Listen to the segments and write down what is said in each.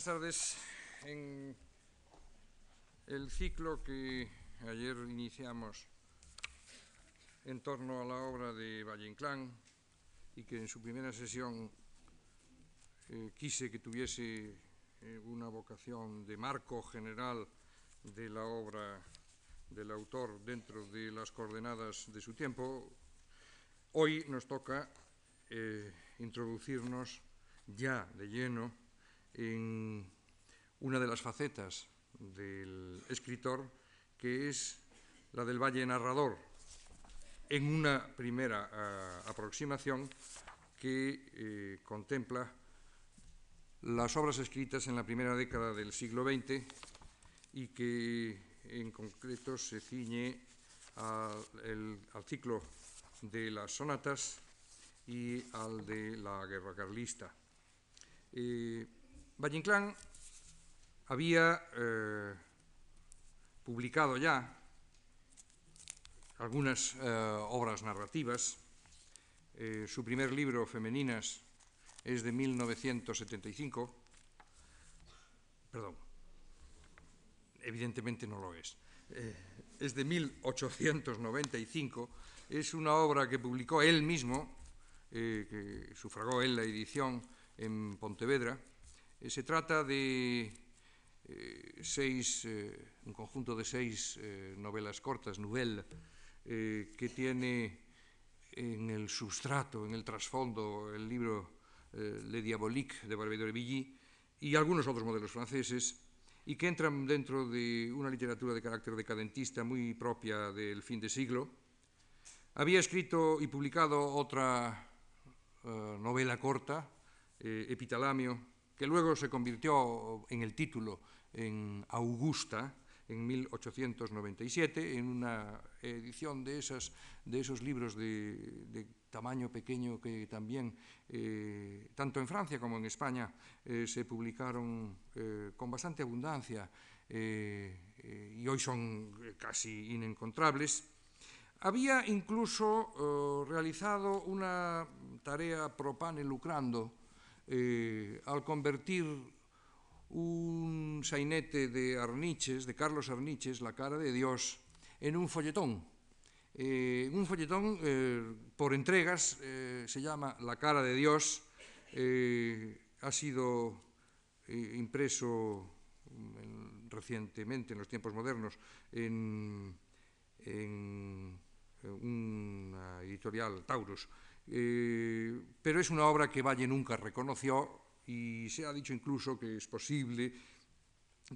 buenas tardes. En el ciclo que ayer iniciamos en torno a la obra de Valle Inclán y que en su primera sesión eh, quise que tuviese eh, una vocación de marco general de la obra del autor dentro de las coordenadas de su tiempo, hoy nos toca eh, introducirnos ya de lleno en una de las facetas del escritor, que es la del valle narrador, en una primera uh, aproximación que eh, contempla las obras escritas en la primera década del siglo XX y que en concreto se ciñe al ciclo de las sonatas y al de la guerra carlista. Eh, Valle Inclán había eh, publicado ya algunas eh, obras narrativas. Eh, su primer libro, Femeninas, es de 1975. Perdón, evidentemente no lo es. Es de 1895. Es una obra que publicó él mismo, que sufragó él la edición en Pontevedra. Eh, se trata de eh, seis, eh, un conjunto de seis novelas cortas, nouvelles, que tiene en el sustrato, en el trasfondo, el libro Le Diabolique de Barbero de y algunos otros modelos franceses, y que entran dentro de una literatura de carácter decadentista muy propia del fin de siglo. Había escrito y publicado otra novela corta, Epitalamio, que luego se convirtió en el título en Augusta en 1897, en una edición de, esas, de esos libros de, tamaño pequeño que también, eh, tanto en Francia como en España, eh, se publicaron eh, con bastante abundancia y hoy son casi inencontrables. Había incluso realizado una tarea pro pane lucrando eh, al convertir un sainete de Arniches, de Carlos Arniches, La cara de Dios, en un folletón. Eh, un folletón eh, por entregas, eh, se llama La cara de Dios, eh, ha sido eh, impreso mm, en, recientemente, en los tiempos modernos, en, en, en una editorial Taurus. Eh, pero es una obra que Valle nunca reconoció y se ha dicho incluso que es posible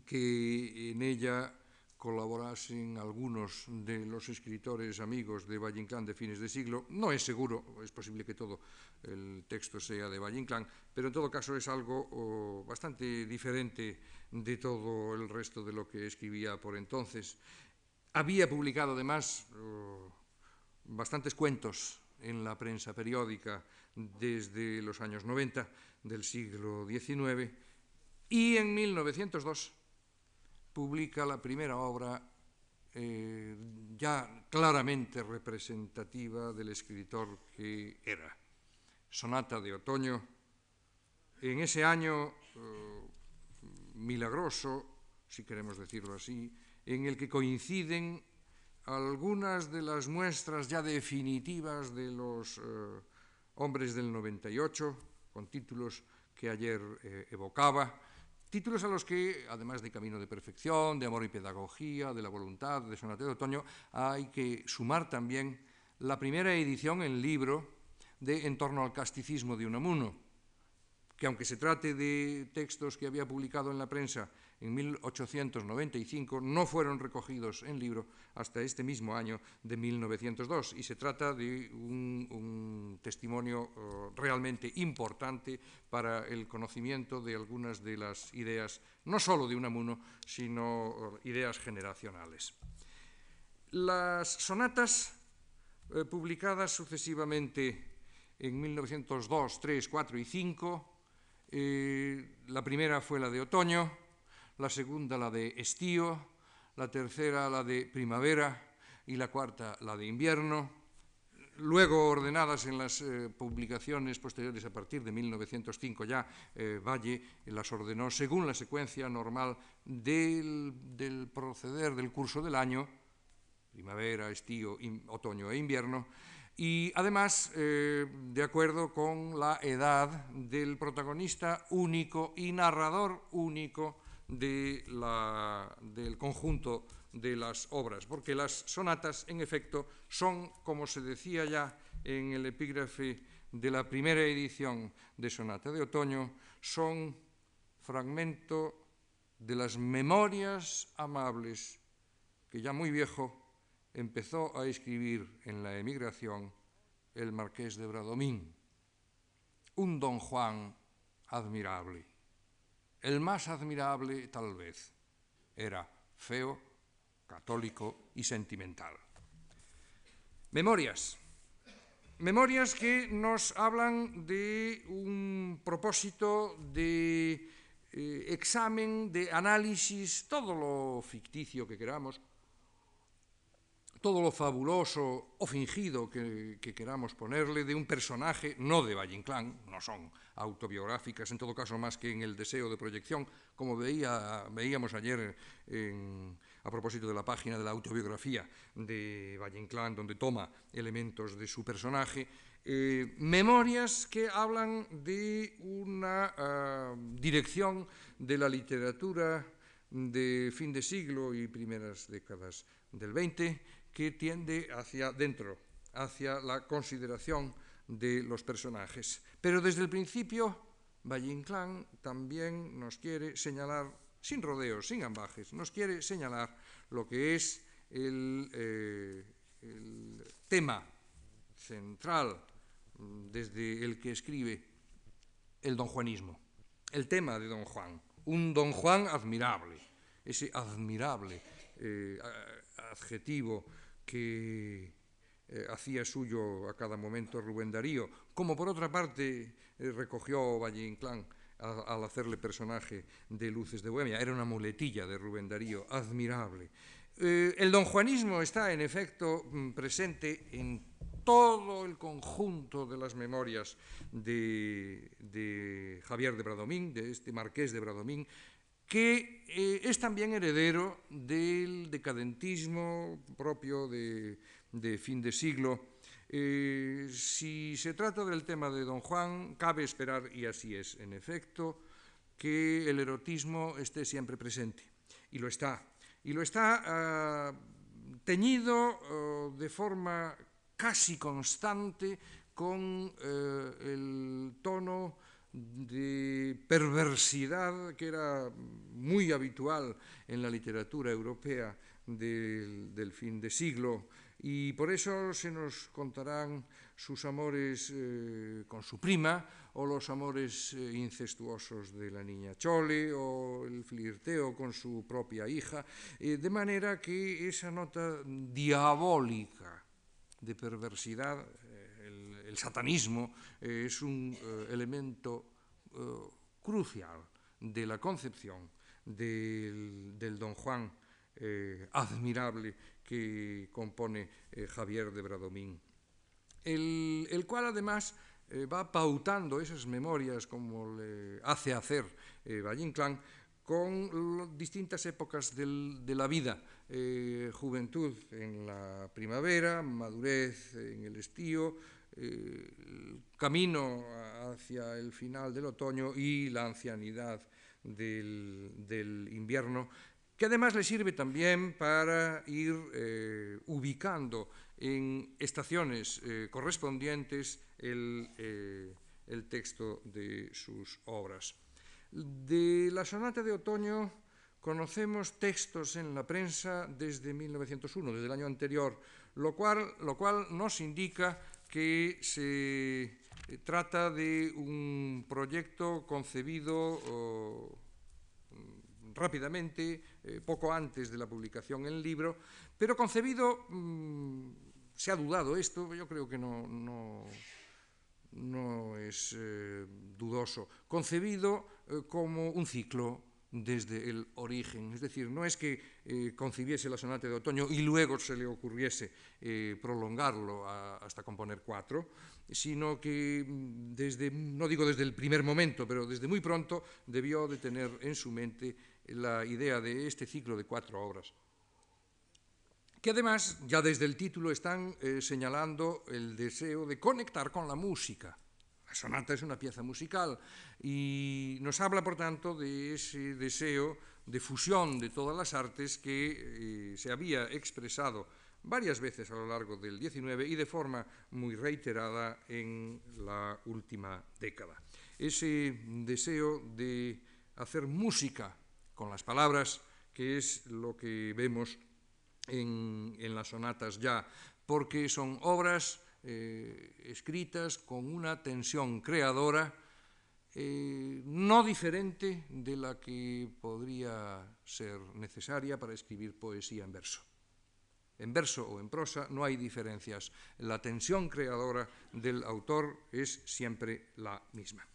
que en ella colaborasen algunos de los escritores amigos de Valle Inclán de fines de siglo. No es seguro, es posible que todo el texto sea de Valle Inclán, pero en todo caso es algo oh, bastante diferente de todo el resto de lo que escribía por entonces. Había publicado además oh, bastantes cuentos en la prensa periódica desde los años 90 del siglo XIX y en 1902 publica la primera obra eh, ya claramente representativa del escritor que era, Sonata de Otoño. En ese año eh, milagroso, si queremos decirlo así, en el que coinciden algunas de las muestras ya definitivas de los eh, hombres del 98, con títulos que ayer eh, evocaba, títulos a los que, además de Camino de Perfección, de Amor y Pedagogía, de la Voluntad, de Sonate de Otoño, hay que sumar también la primera edición en libro de En torno al casticismo de Unamuno, que aunque se trate de textos que había publicado en la prensa en 1895, no fueron recogidos en libro hasta este mismo año de 1902. Y se trata de un, testimonio uh, realmente importante para el conocimiento de algunas de las ideas, no solo de Unamuno, sino uh, ideas generacionales. Las sonatas uh, publicadas sucesivamente en 1902, 3, 4 y 5, eh, la primera fue la de otoño, la segunda la de estío, la tercera la de primavera y la cuarta la de invierno. luego ordenadas en las eh, publicaciones posteriores a partir de 1905 ya, eh, Valle las ordenó según la secuencia normal del, proceder del curso del año, primavera, estío, otoño e invierno, y además eh, de acuerdo con la edad del protagonista único y narrador único de la, del conjunto de las obras, porque las sonatas, en efecto, son, como se decía ya en el epígrafe de la primera edición de Sonata de Otoño, son fragmento de las memorias amables que ya muy viejo empezó a escribir en la emigración el marqués de Bradomín, un don Juan admirable. El más admirable, tal vez, era feo, católico y sentimental. Memorias. Memorias que nos hablan de un propósito de eh, examen, de análisis, todo lo ficticio que queramos, todo lo fabuloso o fingido que, que queramos ponerle de un personaje, no de Valle Inclán, no son autobiográficas, en todo caso más que en el deseo de proyección, como veía, veíamos ayer en, a propósito de la página de la autobiografía de Valle Inclán, donde toma elementos de su personaje, eh, memorias que hablan de una uh, dirección de la literatura de fin de siglo y primeras décadas del 20 que tiende hacia dentro, hacia la consideración de los personajes. Pero desde el principio, Valle Inclán también nos quiere señalar, sin rodeos, sin ambajes, nos quiere señalar lo que es el, eh, tema central mm, desde el que escribe el don Juanismo, el tema de don Juan, un don Juan admirable, ese admirable eh, adjetivo que eh, hacía suyo a cada momento Rubén Darío, como por otra parte eh, recogió Valle Inclán al hacerle personaje de Luces de Bohemia. Era una muletilla de Rubén Darío, admirable. Eh, el donjuanismo está, en efecto, mm, presente en todo el conjunto de las memorias de, de Javier de Bradomín, de este marqués de Bradomín, que eh, es también heredero del decadentismo propio de, fin de siglo. Eh, si se trata del tema de Don Juan, cabe esperar, y así es en efecto, que el erotismo esté siempre presente. Y lo está. Y lo está uh, teñido uh, de forma casi constante con uh, el tono de perversidad que era muy habitual en la literatura europea del, fin de siglo. Y por eso se nos contarán sus amores eh, con su prima o los amores eh, incestuosos de la niña Chole o el flirteo con su propia hija, eh, de manera que esa nota diabólica de perversidad el satanismo eh, es un eh, elemento eh, crucial de la concepción del, don Juan admirable que compone Javier de Bradomín, el, cual además va pautando esas memorias como le hace hacer Valle Inclán con distintas épocas de la vida, juventud en la primavera, madurez en el estío, eh, camino hacia el final del otoño y la ancianidad del, invierno, que además le sirve también para ir eh, ubicando en estaciones eh, correspondientes el, el, texto de sus obras. De la sonata de otoño conocemos textos en la prensa desde 1901, desde el año anterior, lo cual nos indica que se eh, trata de un proyecto concebido oh, rápidamente, eh, poco antes de la publicación en el libro, pero concebido, mmm, se ha dudado esto, yo creo que no, no, no es eh, dudoso, concebido como un ciclo desde el origen. Es decir, no es que eh, concibiese la sonata de otoño y luego se le ocurriese eh, prolongarlo hasta componer cuatro, sino que mm, desde, no digo desde el primer momento, pero desde muy pronto debió de tener en su mente la idea de este ciclo de cuatro obras que además ya desde el título están eh, señalando el deseo de conectar con la música. Sonata es una pieza musical y nos habla, por tanto, de ese deseo de fusión de todas las artes que eh, se había expresado varias veces a lo largo del XIX y de forma muy reiterada en la última década. Ese deseo de hacer música con las palabras, que es lo que vemos en las sonatas ya, porque son obras eh, escritas con una tensión creadora eh, no diferente de la que podría ser necesaria para escribir poesía en verso. En verso o en prosa no hay diferencias. La tensión creadora del autor es siempre la misma.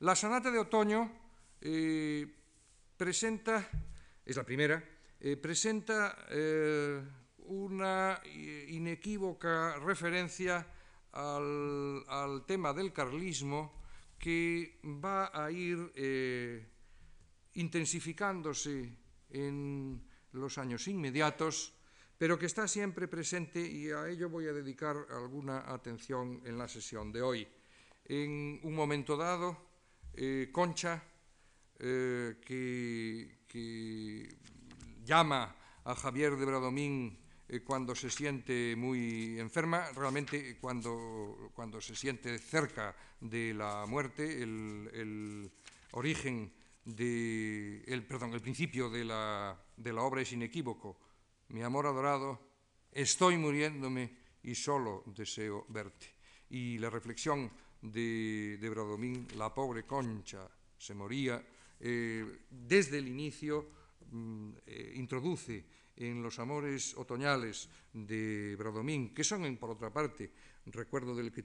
La sonata de otoño eh, presenta, es la primera, presenta una inequívoca referencia al, al, tema del carlismo que va a ir eh, intensificándose en los años inmediatos, pero que está siempre presente y a ello voy a dedicar alguna atención en la sesión de hoy. En un momento dado, eh, Concha, eh, que, que llama a Javier de Bradomín eh, cuando se siente muy enferma, realmente cuando, cuando se siente cerca de la muerte, el, origen de, perdón, el principio de la, de la obra es inequívoco. Mi amor adorado, estoy muriéndome y solo deseo verte. Y la reflexión de, de Bradomín, la pobre concha se moría, eh, desde el inicio Mm, eh, introduce en los amores otoñales de Bradomín, que son, por otra parte, recuerdo de los que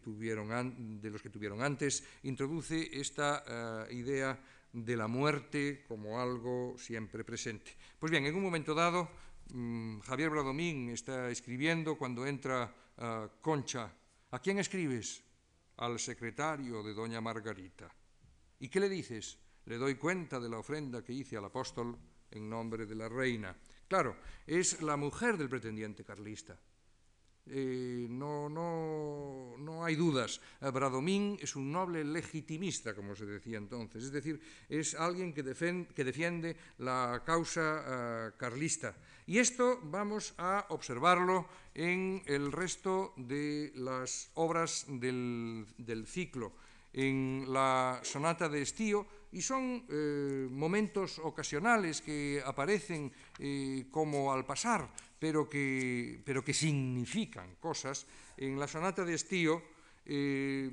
tuvieron antes, introduce esta uh, idea de la muerte como algo siempre presente. Pues bien, en un momento dado, um, Javier Bradomín está escribiendo cuando entra uh, Concha. ¿A quién escribes? Al secretario de doña Margarita. ¿Y qué le dices? Le doy cuenta de la ofrenda que hice al apóstol en nombre de la reina. Claro, es la mujer del pretendiente carlista. Eh, no, no, no, hay dudas. Bradomín es un noble legitimista, como se decía entonces, es decir, es alguien que, defiende la causa uh, carlista. Y esto vamos a observarlo en el resto de las obras del ciclo. En la sonata de estío y son eh, momentos ocasionales que aparecen eh, como al pasar, pero que, pero que, significan cosas. En la sonata de estío, eh,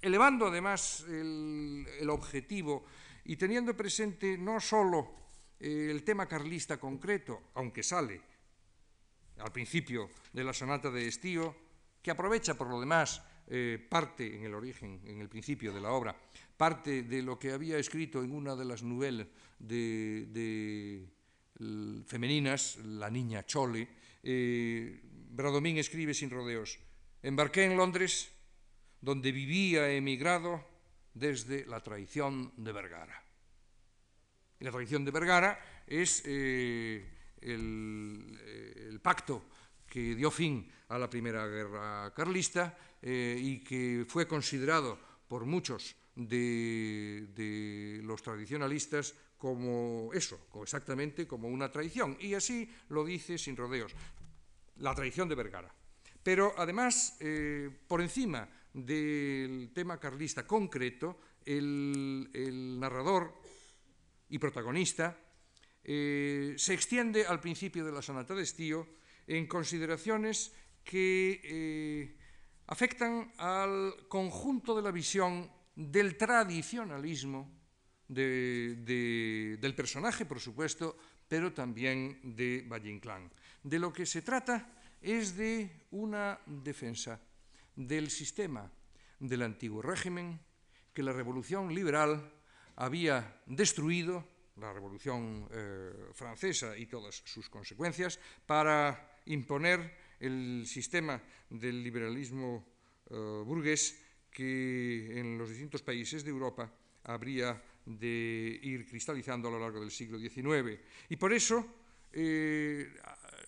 elevando además el, el, objetivo y teniendo presente no solo el tema carlista concreto, aunque sale al principio de la sonata de estío, que aprovecha por lo demás parte en el origen, en el principio de la obra, parte de lo que había escrito en una de las novelas de, femeninas, La niña Chole, eh, Bradomín escribe sin rodeos, embarqué en Londres, donde vivía emigrado desde la traición de Vergara. Y la traición de Vergara es eh, eh, el, pacto que dio fin a la Primera Guerra Carlista eh, y que fue considerado por muchos de, de los tradicionalistas como eso, exactamente como una traición. Y así lo dice sin rodeos, la traición de Vergara. Pero además, eh, por encima del tema carlista concreto, el, narrador y protagonista eh, se extiende al principio de la sonata de estío en consideraciones que afectan al conjunto de la visión del tradicionalismo de, de, del personaje, por supuesto, pero también de Valle Inclán. De lo que se trata es de una defensa del sistema del antiguo régimen que la revolución liberal había destruido la Revolución eh, Francesa y todas sus consecuencias, para imponer el sistema del liberalismo eh, burgués que en los distintos países de Europa habría de ir cristalizando a lo largo del siglo XIX. Y por eso eh,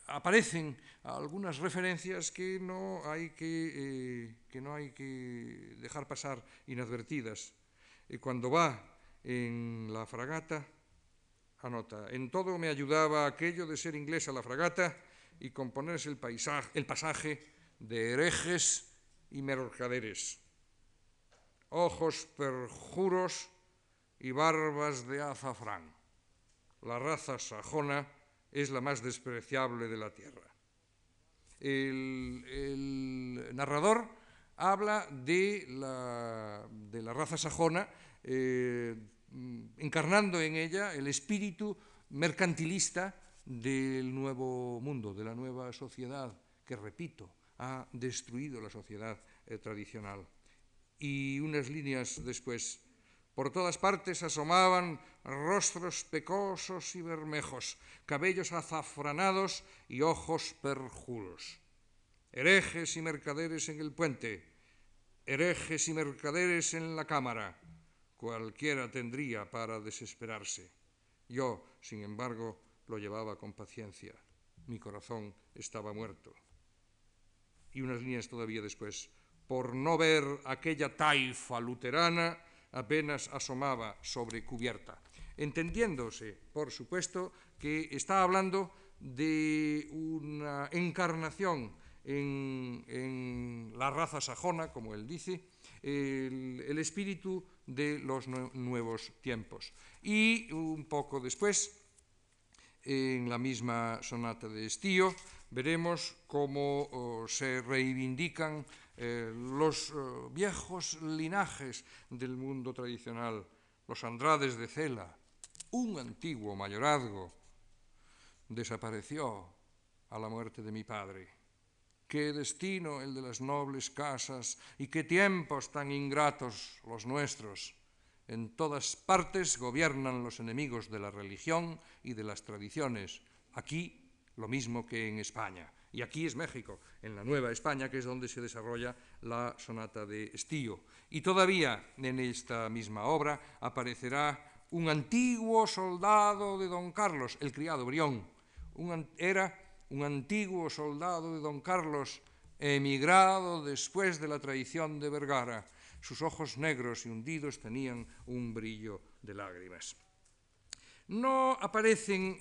aparecen algunas referencias que no hay que, eh, que, no hay que dejar pasar inadvertidas. Eh, cuando va en la fragata, anota, en todo me ayudaba aquello de ser inglesa la fragata y componerse el, el pasaje de herejes y mercaderes, ojos perjuros y barbas de azafrán. La raza sajona es la más despreciable de la tierra. El, narrador habla de la, de la raza sajona, eh, encarnando en ella el espíritu mercantilista del nuevo mundo, de la nueva sociedad, que, repito, ha destruido la sociedad eh, tradicional. Y unas líneas después, por todas partes asomaban rostros pecosos y bermejos, cabellos azafranados y ojos perjuros. Herejes y mercaderes en el puente, herejes y mercaderes en la cámara, cualquiera tendría para desesperarse. Yo, sin embargo, lo llevaba con paciencia. Mi corazón estaba muerto. Y unas líneas todavía después, por no ver aquella taifa luterana, apenas asomaba sobre cubierta, entendiéndose, por supuesto, que está hablando de una encarnación en, la raza sajona, como él dice, el, espíritu de los nuevos tiempos. Y un poco después, en la misma sonata de Estío, veremos cómo oh, se reivindican eh, los eh, viejos linajes del mundo tradicional, los Andrades de Cela, un antiguo mayorazgo, desapareció a la muerte de mi padre. Qué destino el de las nobles casas y qué tiempos tan ingratos los nuestros. En todas partes gobiernan los enemigos de la religión y de las tradiciones. Aquí lo mismo que en España. Y aquí es México, en la Nueva España, que es donde se desarrolla la sonata de Estío. Y todavía en esta misma obra aparecerá un antiguo soldado de don Carlos, el criado Brión. era un antiguo soldado de don Carlos, emigrado después de la traición de Vergara. Sus ojos negros y hundidos tenían un brillo de lágrimas. No aparecen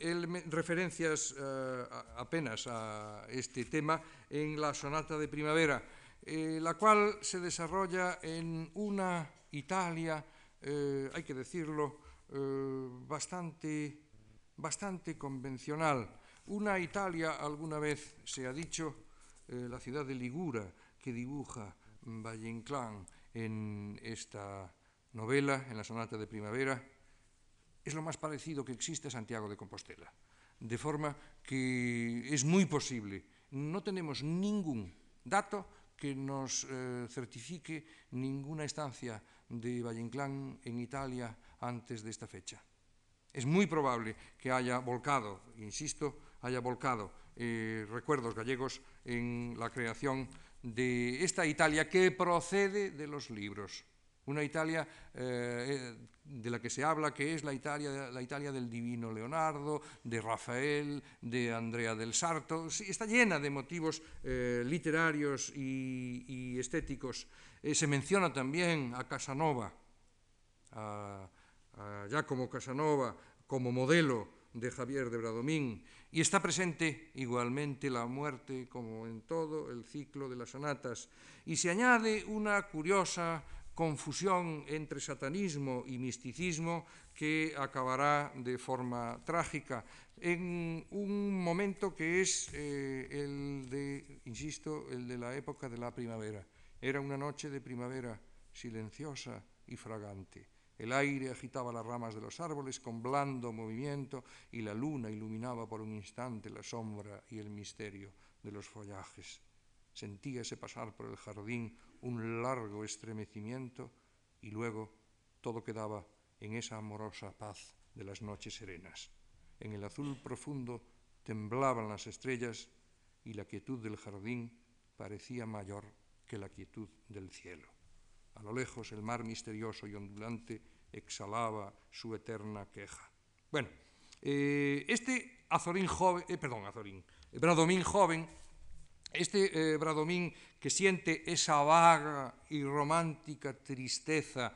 referencias eh, apenas a este tema en la sonata de primavera, eh, la cual se desarrolla en una Italia, eh, hay que decirlo, bastante, bastante convencional. Una Italia, alguna vez se ha dicho, la ciudad de Ligura, que dibuja Valle Inclán en esta novela, en la sonata de primavera, es lo más parecido que existe a Santiago de Compostela. De forma que es muy posible. No tenemos ningún dato que nos eh, certifique ninguna estancia de Valle en Italia antes de esta fecha. Es muy probable que haya volcado, insisto, haya volcado eh, recuerdos gallegos en la creación de esta Italia que procede de los libros. Una Italia eh, de la que se habla que es la Italia, la Italia del divino Leonardo, de Rafael, de Andrea del Sarto. Está llena de motivos eh, literarios y, estéticos. Eh, se menciona también a Casanova, a Giacomo Casanova, como modelo de Javier de Bradomín. Y está presente igualmente la muerte, como en todo el ciclo de las sonatas. Y se añade una curiosa confusión entre satanismo y misticismo que acabará de forma trágica en un momento que es eh, el de, insisto, el de la época de la primavera. Era una noche de primavera silenciosa y fragante. El aire agitaba las ramas de los árboles con blando movimiento y la luna iluminaba por un instante la sombra y el misterio de los follajes. Sentíase pasar por el jardín un largo estremecimiento y luego todo quedaba en esa amorosa paz de las noches serenas. En el azul profundo temblaban las estrellas y la quietud del jardín parecía mayor que la quietud del cielo. A lo lejos el mar misterioso y ondulante exhalaba su eterna queja. Bueno, eh, este Azorín joven, eh, perdón, Azorín, Bradomín joven, este eh, Bradomín que siente esa vaga y romántica tristeza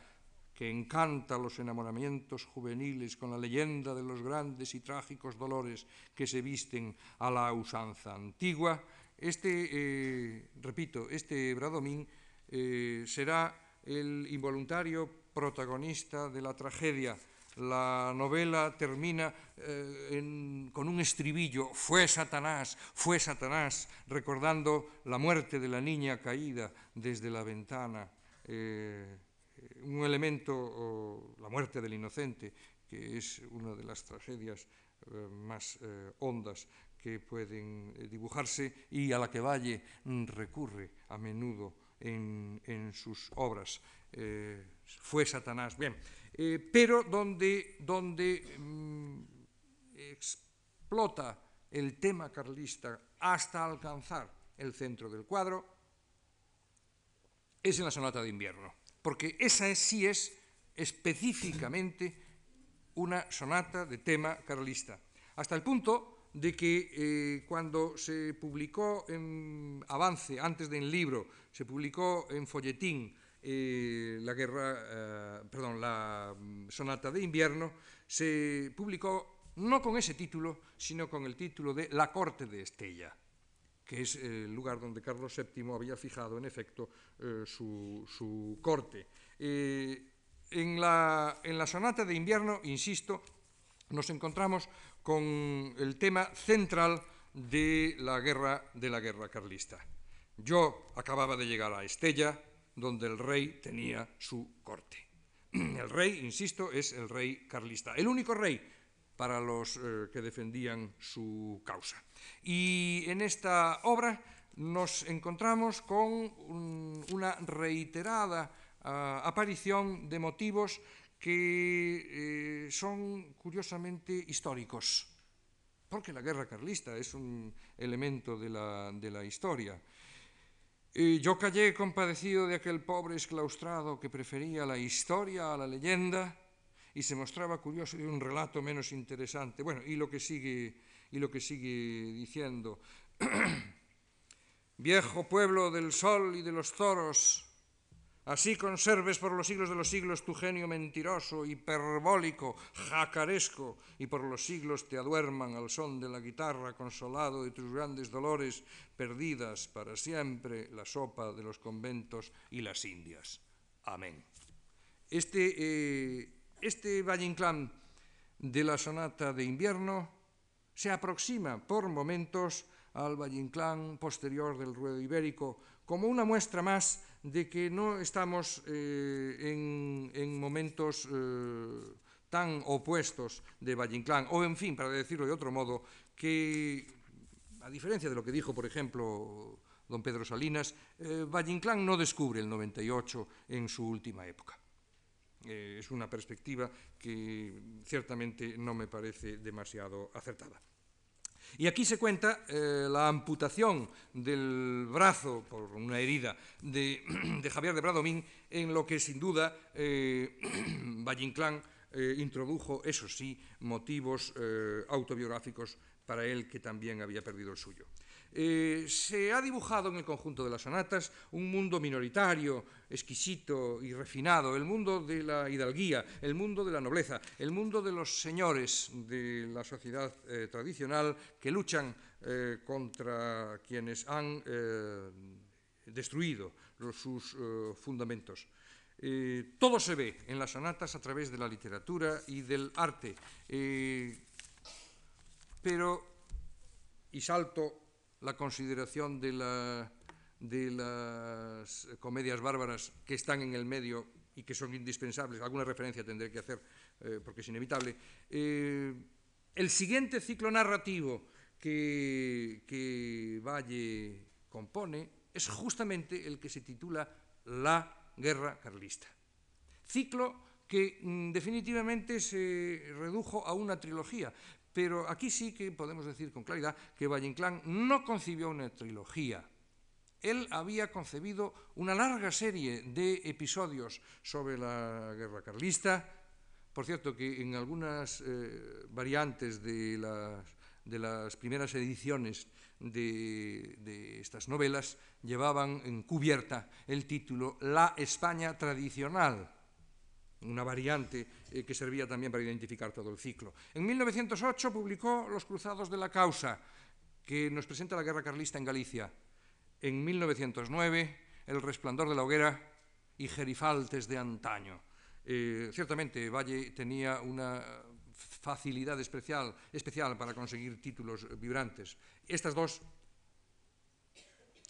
que encanta los enamoramientos juveniles con la leyenda de los grandes y trágicos dolores que se visten a la usanza antigua, este, eh, repito, este Bradomín eh, será el involuntario protagonista de la tragedia. La novela termina eh, con un estribillo, fue Satanás, fue Satanás, recordando la muerte de la niña caída desde la ventana un elemento, la muerte del inocente, que es una de las tragedias eh, más eh, hondas que pueden eh, dibujarse y a la que Valle mm, recurre a menudo en, sus obras. Fue Satanás, bien, pero donde, donde mm, explota el tema carlista hasta alcanzar el centro del cuadro es en la sonata de invierno porque esa sí es específicamente una sonata de tema carlista, hasta el punto de que eh, cuando se publicó en avance, antes del libro, se publicó en folletín eh, la guerra, eh, perdón, la mm, sonata de invierno, se publicó no con ese título, sino con el título de La corte de Estella que es el lugar donde Carlos VII había fijado, en efecto, eh, su, corte. Eh, en, la, en, la, sonata de invierno, insisto, nos encontramos con el tema central de la guerra, de la guerra carlista. Yo acababa de llegar a Estella, donde el rey tenía su corte. El rey, insisto, es el rey carlista, el único rey para los eh, que defendían su causa. Y en esta obra nos encontramos con una reiterada ah, aparición de motivos que eh, son curiosamente históricos, porque la guerra carlista es un elemento de la, historia. Yo callé compadecido de aquel pobre exclaustrado que prefería la historia a la leyenda, y se mostraba curioso de un relato menos interesante. Bueno, y lo que sigue, y lo que sigue diciendo. Viejo pueblo del sol y de los toros, así conserves por los siglos de los siglos tu genio mentiroso, hiperbólico, jacaresco, y por los siglos te aduerman al son de la guitarra, consolado de tus grandes dolores, perdidas para siempre la sopa de los conventos y las indias. Amén. Este eh, este Valle Inclán de la sonata de invierno se aproxima por momentos al Valle Inclán posterior del ruedo ibérico como una muestra más de que no estamos eh, en, momentos eh, tan opuestos de Valle o en fin, para decirlo de otro modo, que a diferencia de lo que dijo, por ejemplo, don Pedro Salinas, eh, Valle Inclán no descubre el 98 en su última época. Eh, es una perspectiva que ciertamente no me parece demasiado acertada. Y aquí se cuenta eh, la amputación del brazo por una herida de, Javier de Bradomín, en lo que sin duda eh, Valle Inclán eh, introdujo, eso sí, motivos autobiográficos para él que también había perdido el suyo. Eh, se ha dibujado en el conjunto de las sonatas un mundo minoritario, exquisito y refinado, el mundo de la hidalguía, el mundo de la nobleza, el mundo de los señores de la sociedad eh, tradicional que luchan eh, contra quienes han destruido sus fundamentos. todo se ve en las sonatas a través de la literatura y del arte, pero, y salto la consideración de, las comedias bárbaras que están en el medio y que son indispensables, alguna referencia tendré que hacer eh, porque es inevitable. Eh, el siguiente ciclo narrativo que, que Valle compone es justamente el que se titula La Guerra Carlista. Ciclo que mm, definitivamente se redujo a una trilogía. Pero aquí sí que podemos decir con claridad que Valle Inclán no concibió una trilogía. Él había concebido una larga serie de episodios sobre la guerra carlista. Por cierto, que en algunas eh, variantes de las, primeras ediciones de, de estas novelas llevaban en cubierta el título La España tradicional una variante eh, que servía también para identificar todo el ciclo. En 1908 publicó Los Cruzados de la Causa, que nos presenta la guerra carlista en Galicia. En 1909, El Resplandor de la Hoguera y Gerifaltes de antaño. Eh, ciertamente, Valle tenía una facilidad especial, especial para conseguir títulos vibrantes. Estas dos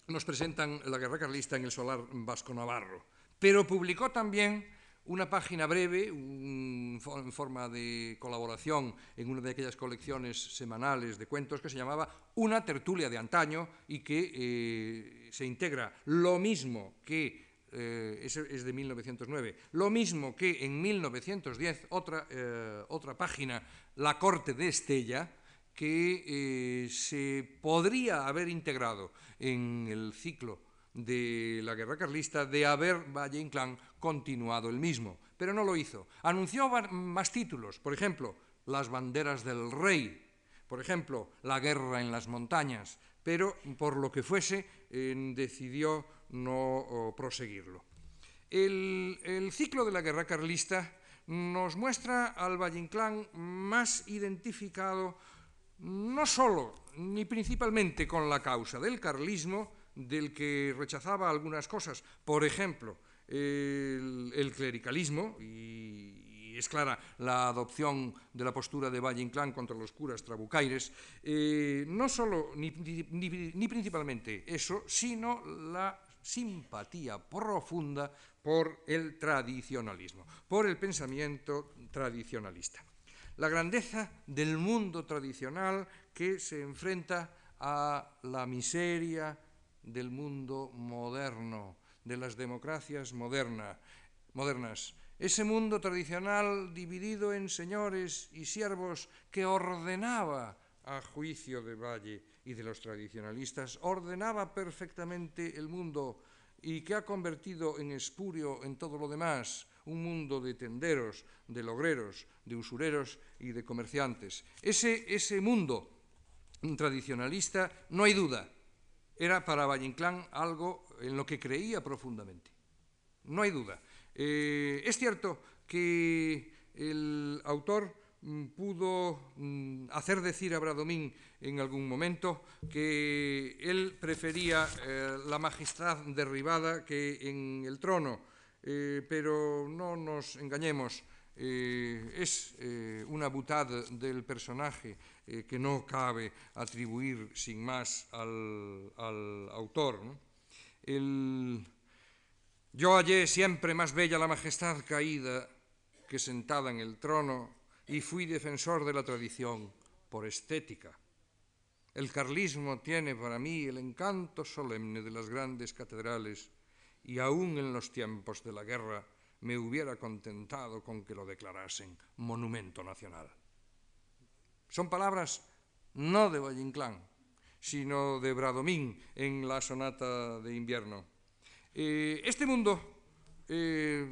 nos presentan la guerra carlista en el solar vasco-navarro, pero publicó también una página breve, en forma de colaboración en una de aquellas colecciones semanales de cuentos que se llamaba Una tertulia de antaño y que eh, se integra lo mismo que, eh, es, de 1909, lo mismo que en 1910 otra, eh, otra página, La corte de Estella, que se podría haber integrado en el ciclo de la guerra carlista de haber Valle Inclán continuado el mismo, pero no lo hizo. Anunció más títulos, por ejemplo, Las banderas del rey, por ejemplo, La guerra en las montañas, pero por lo que fuese eh, decidió no proseguirlo. El, el, ciclo de la guerra carlista nos muestra al Valle Inclán más identificado no solo ni principalmente con la causa del carlismo, del que rechazaba algunas cosas, por ejemplo, el, clericalismo, y, es clara la adopción de la postura de Valle Inclán contra los curas trabucaires, eh, no solo ni, ni principalmente eso, sino la simpatía profunda por el tradicionalismo, por el pensamiento tradicionalista. La grandeza del mundo tradicional que se enfrenta a la miseria, del mundo moderno, de las democracias moderna, modernas. Ese mundo tradicional dividido en señores y siervos que ordenaba a juicio de Valle y de los tradicionalistas, ordenaba perfectamente el mundo y que ha convertido en espurio en todo lo demás un mundo de tenderos, de logreros, de usureros y de comerciantes. Ese, ese mundo tradicionalista, no hay duda, era para Valle Inclán algo en lo que creía profundamente. No hay duda. Eh, es cierto que el autor mm, pudo mm, hacer decir a Bradomín en algún momento que él prefería eh, la majestad derribada que en el trono, eh, pero no nos engañemos, es una butad del personaje eh, que no cabe atribuir sin más al, autor. yo hallé siempre más bella la majestad caída que sentada en el trono y fui defensor de la tradición por estética. El carlismo tiene para mí el encanto solemne de las grandes catedrales y aún en los tiempos de la guerra me hubiera contentado con que lo declarasen monumento nacional. Son palabras no de Valle Inclán, sino de Bradomín en la sonata de invierno. Eh, este mundo eh,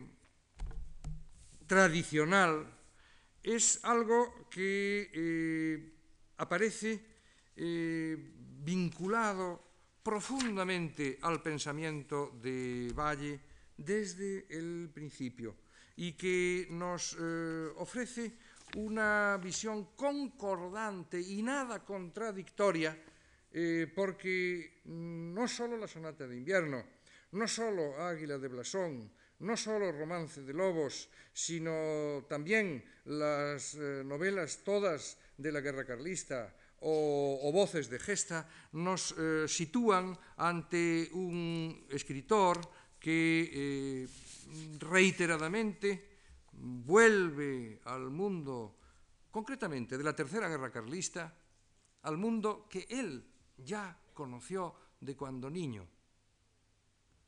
tradicional es algo que eh, aparece eh, vinculado profundamente al pensamiento de Valle desde el principio y que nos eh, ofrece una visión concordante y nada contradictoria, eh, porque no solo la sonata de invierno, no solo Águila de Blasón, no solo Romance de Lobos, sino también las eh, novelas todas de la Guerra Carlista o, o Voces de Gesta, nos eh, sitúan ante un escritor que eh, reiteradamente vuelve al mundo, concretamente de la Tercera Guerra Carlista, al mundo que él ya conoció de cuando niño.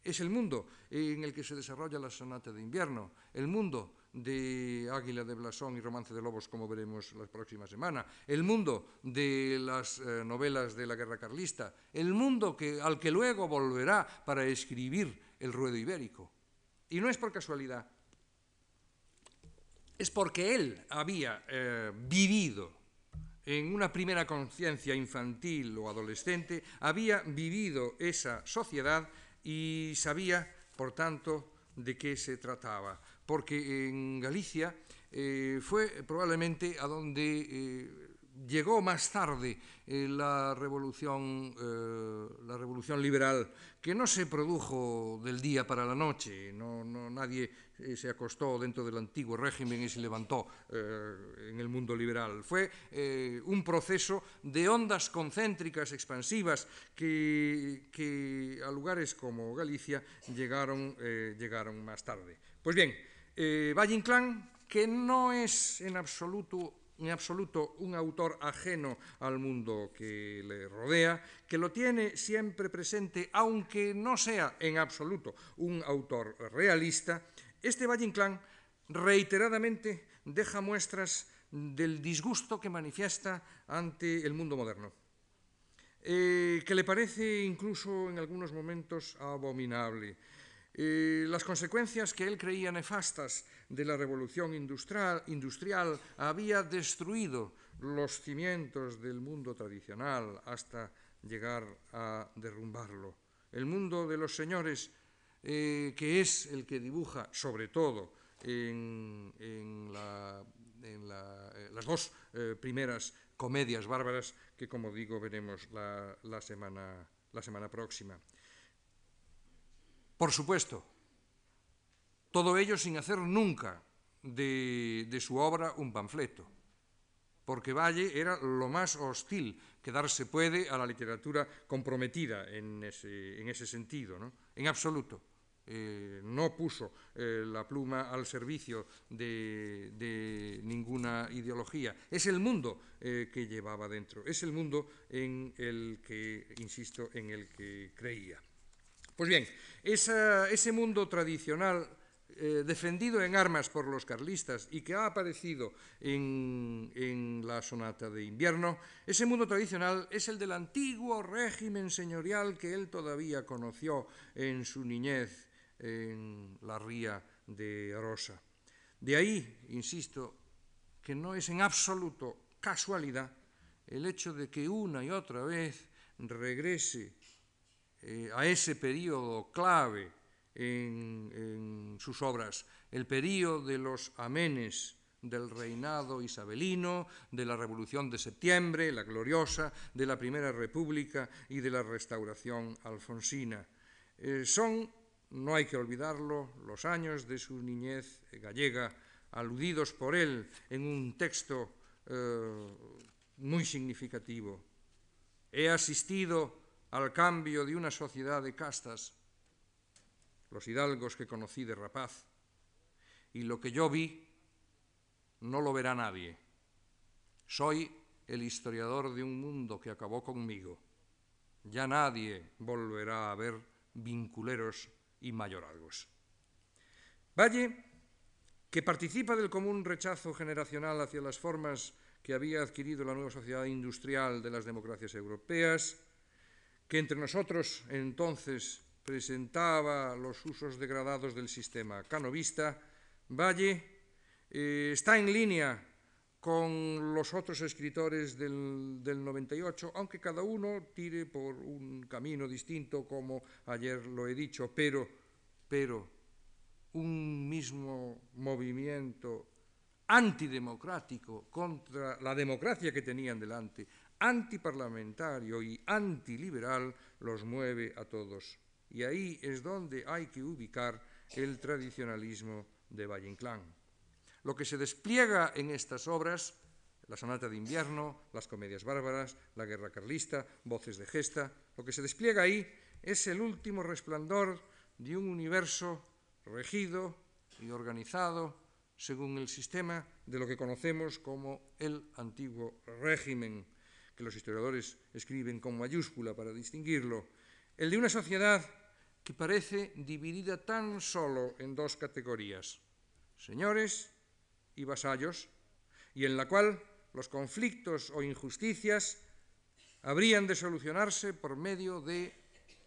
Es el mundo en el que se desarrolla la sonata de invierno, el mundo de Águila de Blasón y Romance de Lobos, como veremos la próxima semana, el mundo de las eh, novelas de la guerra carlista, el mundo que, al que luego volverá para escribir El ruedo ibérico. Y no es por casualidad, es porque él había eh, vivido en una primera conciencia infantil o adolescente, había vivido esa sociedad y sabía, por tanto, de qué se trataba. Porque en Galicia eh, fue probablemente a donde eh, llegó más tarde eh, la, revolución, eh, la revolución liberal, que no se produjo del día para la noche, no, no nadie eh, se acostó dentro del antiguo régimen y se levantó en el mundo liberal. Fue un proceso de ondas concéntricas expansivas que, a lugares como Galicia llegaron, llegaron más tarde. Pues bien, Valle Inclán, que no es en absoluto en absoluto un autor ajeno al mundo que le rodea, que lo tiene siempre presente, aunque no sea en absoluto un autor realista, este Valle Inclán reiteradamente deja muestras del disgusto que manifiesta ante el mundo moderno, eh, que le parece incluso en algunos momentos abominable. Eh, las consecuencias que él creía nefastas de la revolución industrial, industrial había destruido los cimientos del mundo tradicional hasta llegar a derrumbarlo. El mundo de los señores, eh, que es el que dibuja sobre todo en, la, eh, las dos eh, primeras comedias bárbaras que, como digo, veremos la, la, semana, la semana próxima. Por supuesto, todo ello sin hacer nunca de, su obra un panfleto, porque Valle era lo más hostil que darse puede a la literatura comprometida en ese, en ese sentido, ¿no? en absoluto. Eh, no puso eh, la pluma al servicio de, ninguna ideología. Es el mundo eh, que llevaba dentro, es el mundo en el que, insisto, en el que creía. Pues bien, ese mundo tradicional eh, defendido en armas por los carlistas y que ha aparecido en, la sonata de invierno, ese mundo tradicional es el del antiguo régimen señorial que él todavía conoció en su niñez en la ría de Rosa. De ahí, insisto, que no es en absoluto casualidad el hecho de que una y otra vez regrese eh, a ese periodo clave en, en sus obras. El período de los amenes del reinado isabelino, de la Revolución de Septiembre, la gloriosa, de la Primera República y de la Restauración alfonsina. Eh, son, no hay que olvidarlo, los años de su niñez gallega, aludidos por él en un texto eh, muy significativo. He asistido al cambio de una sociedad de castas los hidalgos que conocí de rapaz, y lo que yo vi no lo verá nadie. Soy el historiador de un mundo que acabó conmigo. Ya nadie volverá a ver vinculeros y mayoralgos. Valle, que participa del común rechazo generacional hacia las formas que había adquirido la nueva sociedad industrial de las democracias europeas, que entre nosotros entonces presentaba los usos degradados del sistema canovista, Valle eh, está en línea con los otros escritores del, del, 98, aunque cada uno tire por un camino distinto, como ayer lo he dicho, pero, pero un mismo movimiento antidemocrático contra la democracia que tenían delante, antiparlamentario y antiliberal los mueve a todos. Y ahí es donde hay que ubicar el tradicionalismo de Valle Inclán. Lo que se despliega en estas obras, la sonata de invierno, las comedias bárbaras, la guerra carlista, voces de gesta, lo que se despliega ahí es el último resplandor de un universo regido y organizado según el sistema de lo que conocemos como el antiguo régimen que los historiadores escriben con mayúscula para distinguirlo, el de una sociedad que parece dividida tan solo en dos categorías, señores y vasallos, y en la cual los conflictos o injusticias habrían de solucionarse por medio de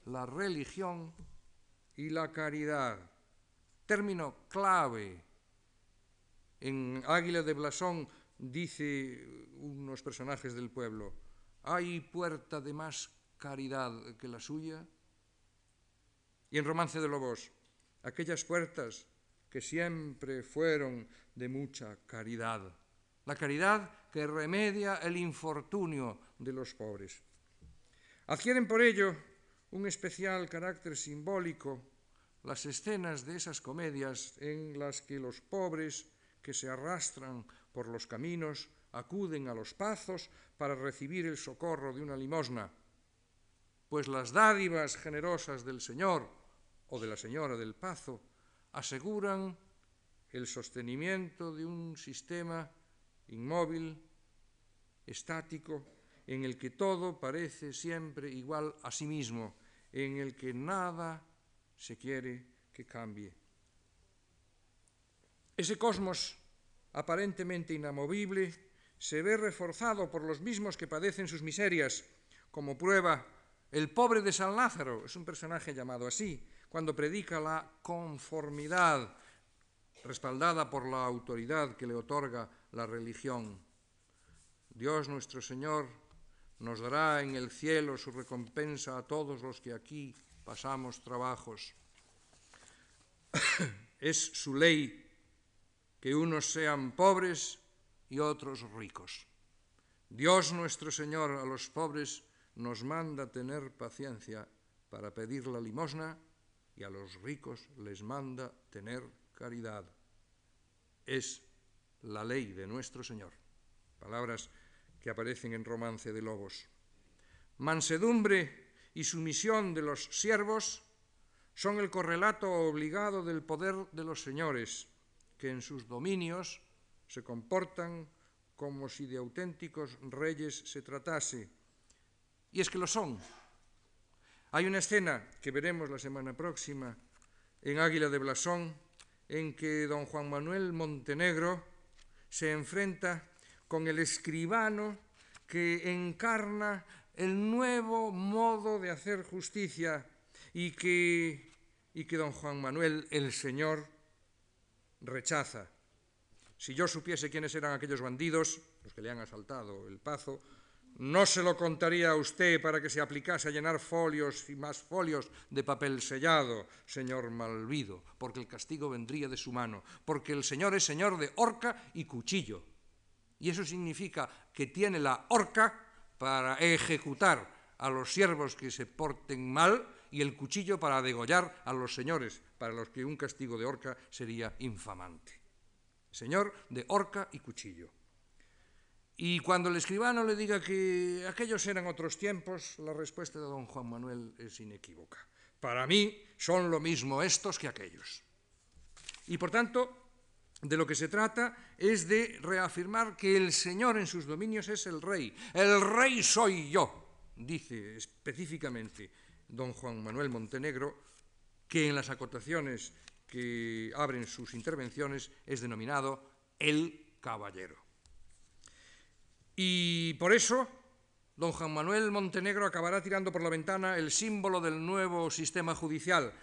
la religión y la caridad. Término clave. En Águila de Blasón dice unos personajes del pueblo, ¿hay puerta de más caridad que la suya? Y en Romance de Lobos, aquellas puertas que siempre fueron de mucha caridad. La caridad que remedia el infortunio de los pobres. Adquieren por ello un especial carácter simbólico las escenas de esas comedias en las que los pobres que se arrastran por los caminos acuden a los pazos para recibir el socorro de una limosna, pues las dádivas generosas del Señor o de la Señora del Pazo aseguran el sostenimiento de un sistema inmóvil, estático, en el que todo parece siempre igual a sí mismo, en el que nada se quiere que cambie. Ese cosmos aparentemente inamovible se ve reforzado por los mismos que padecen sus miserias, como prueba el pobre de San Lázaro, es un personaje llamado así, cuando predica la conformidad respaldada por la autoridad que le otorga la religión. Dios nuestro Señor nos dará en el cielo su recompensa a todos los que aquí pasamos trabajos. es su ley que unos sean pobres y otros ricos. Dios nuestro Señor a los pobres nos manda tener paciencia para pedir la limosna y a los ricos les manda tener caridad. Es la ley de nuestro Señor. Palabras que aparecen en Romance de Lobos. Mansedumbre y sumisión de los siervos son el correlato obligado del poder de los señores, que en sus dominios se comportan como si de auténticos reyes se tratase. Y es que lo son. Hay una escena que veremos la semana próxima en Águila de Blasón, en que don Juan Manuel Montenegro se enfrenta con el escribano que encarna el nuevo modo de hacer justicia y que, y que don Juan Manuel el Señor rechaza. Si yo supiese quiénes eran aquellos bandidos, los que le han asaltado el pazo, no se lo contaría a usted para que se aplicase a llenar folios y más folios de papel sellado, señor Malvido, porque el castigo vendría de su mano, porque el Señor es Señor de horca y cuchillo. Y eso significa que tiene la horca para ejecutar a los siervos que se porten mal y el cuchillo para degollar a los señores, para los que un castigo de horca sería infamante. Señor de horca y cuchillo. Y cuando el escribano le diga que aquellos eran otros tiempos, la respuesta de don Juan Manuel es inequívoca. Para mí son lo mismo estos que aquellos. Y por tanto, de lo que se trata es de reafirmar que el Señor en sus dominios es el rey. El rey soy yo, dice específicamente don Juan Manuel Montenegro, que en las acotaciones que abren sus intervenciones es denominado el caballero. Y por eso, don Juan Manuel Montenegro acabará tirando por la ventana el símbolo del nuevo sistema judicial,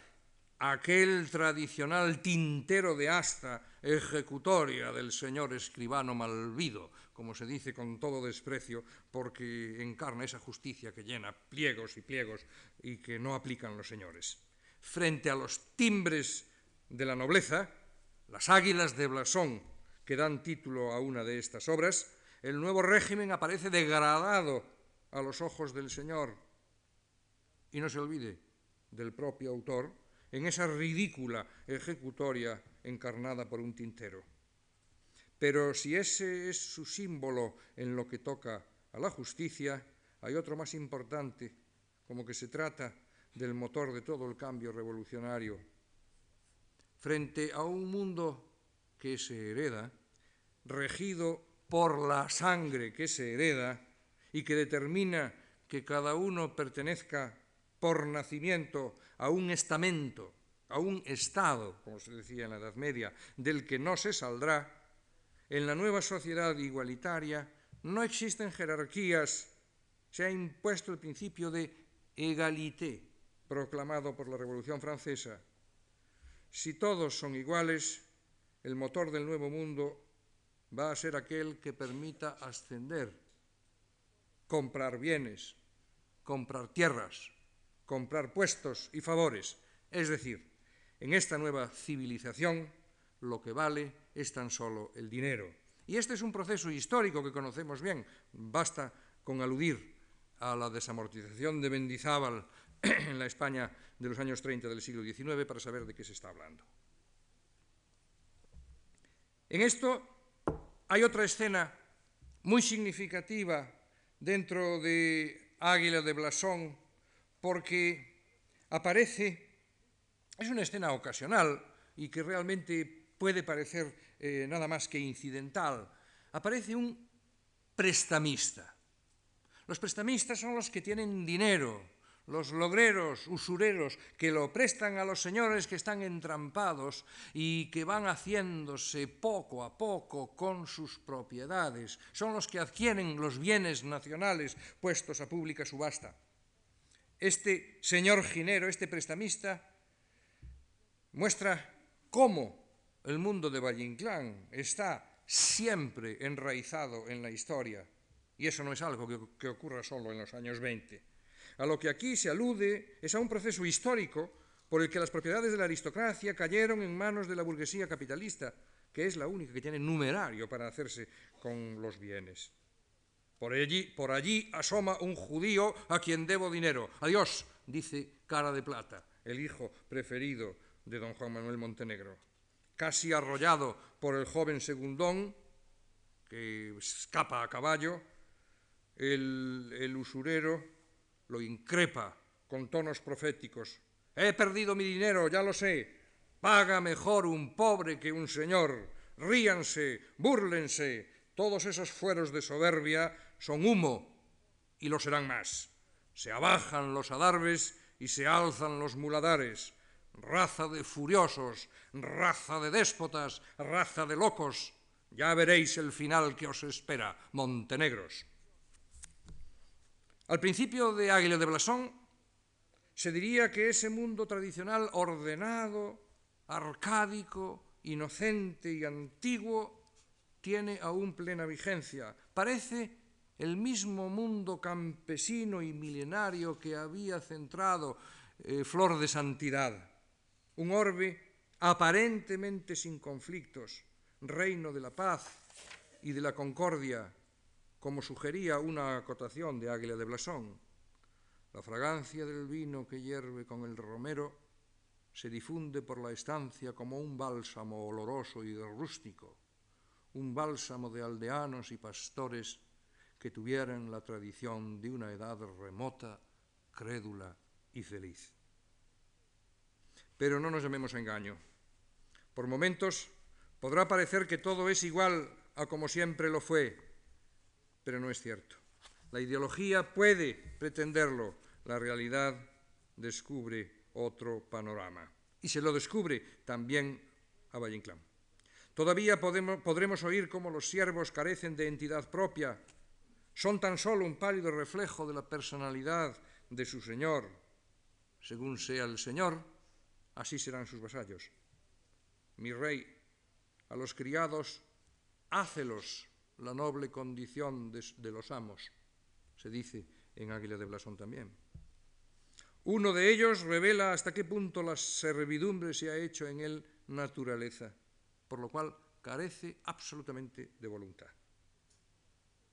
aquel tradicional tintero de asta ejecutoria del señor escribano Malvido, como se dice con todo desprecio, porque encarna esa justicia que llena pliegos y pliegos y que no aplican los señores. Frente a los timbres de la nobleza, las águilas de blasón que dan título a una de estas obras, el nuevo régimen aparece degradado a los ojos del Señor. Y no se olvide del propio autor en esa ridícula ejecutoria encarnada por un tintero. Pero si ese es su símbolo en lo que toca a la justicia, hay otro más importante, como que se trata del motor de todo el cambio revolucionario. Frente a un mundo que se hereda, regido por la sangre que se hereda y que determina que cada uno pertenezca por nacimiento a un estamento a un Estado, como se decía en la Edad Media, del que no se saldrá, en la nueva sociedad igualitaria no existen jerarquías, se ha impuesto el principio de egalité, proclamado por la Revolución Francesa. Si todos son iguales, el motor del nuevo mundo va a ser aquel que permita ascender, comprar bienes, comprar tierras, comprar puestos y favores. Es decir, en esta nueva civilización lo que vale es tan solo el dinero. Y este es un proceso histórico que conocemos bien. Basta con aludir a la desamortización de Mendizábal en la España de los años 30 del siglo XIX para saber de qué se está hablando. En esto hay otra escena muy significativa dentro de Águila de Blasón porque aparece, es una escena ocasional y que realmente puede parecer eh, nada más que incidental, aparece un prestamista. Los prestamistas son los que tienen dinero, los logreros, usureros, que lo prestan a los señores que están entrampados y que van haciéndose poco a poco con sus propiedades. Son los que adquieren los bienes nacionales puestos a pública subasta. Este señor ginero, este prestamista, muestra cómo el mundo de Valle Inclán está siempre enraizado en la historia. Y eso no es algo que, que ocurra solo en los años 20. A lo que aquí se alude es a un proceso histórico por el que las propiedades de la aristocracia cayeron en manos de la burguesía capitalista, que es la única que tiene numerario para hacerse con los bienes. Por allí, asoma un judío a quien debo dinero. Adiós, dice Cara de Plata, el hijo preferido de don Juan Manuel Montenegro. Casi arrollado por el joven segundón, que escapa a caballo, el usurero lo increpa con tonos proféticos. He perdido mi dinero, ya lo sé. Paga mejor un pobre que un señor. Ríanse, búrlense. Todos esos fueros de soberbia son humo y lo serán más. Se abajan los adarves y se alzan los muladares. Raza de furiosos, raza de déspotas, raza de locos. Ya veréis el final que os espera, Montenegros. Al principio de Águila de Blasón se diría que ese mundo tradicional ordenado, arcádico, inocente y antiguo tiene aún plena vigencia. Parece el mismo mundo campesino y milenario que había centrado eh, Flor de Santidad, un orbe aparentemente sin conflictos, reino de la paz y de la concordia, como sugería una acotación de Águila de Blasón. La fragancia del vino que hierve con el romero se difunde por la estancia como un bálsamo oloroso y rústico, un bálsamo de aldeanos y pastores que tuvieran la tradición de una edad remota, crédula y feliz. Pero no nos llamemos a engaño. Por momentos podrá parecer que todo es igual a como siempre lo fue, pero no es cierto. La ideología puede pretenderlo, la realidad descubre otro panorama. Y se lo descubre también a Valle Inclán. Todavía podemos, podremos oír cómo los siervos carecen de entidad propia, son tan solo un pálido reflejo de la personalidad de su Señor. Según sea el Señor, así serán sus vasallos. Mi rey, a los criados, hácelos la noble condición de, los amos, se dice en Águila de Blasón también. Uno de ellos revela hasta qué punto la servidumbre se ha hecho en él naturaleza, por lo cual carece absolutamente de voluntad.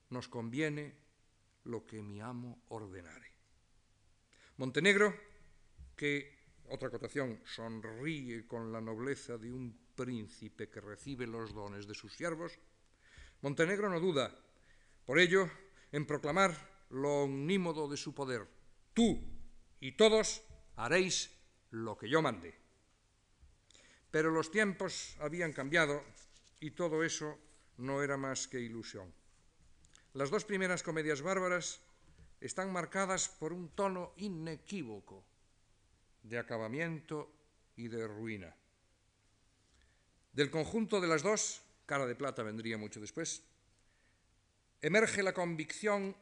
Nos conviene lo que mi amo ordenare. Montenegro, que, otra acotación, sonríe con la nobleza de un príncipe que recibe los dones de sus siervos, Montenegro no duda, por ello, en proclamar lo omnímodo de su poder. Tú y todos haréis lo que yo mande. Pero los tiempos habían cambiado y todo eso no era más que ilusión. Las dos primeras comedias bárbaras están marcadas por un tono inequívoco de acabamiento y de ruina. Del conjunto de las dos, cara de plata vendría mucho después, emerge la convicción,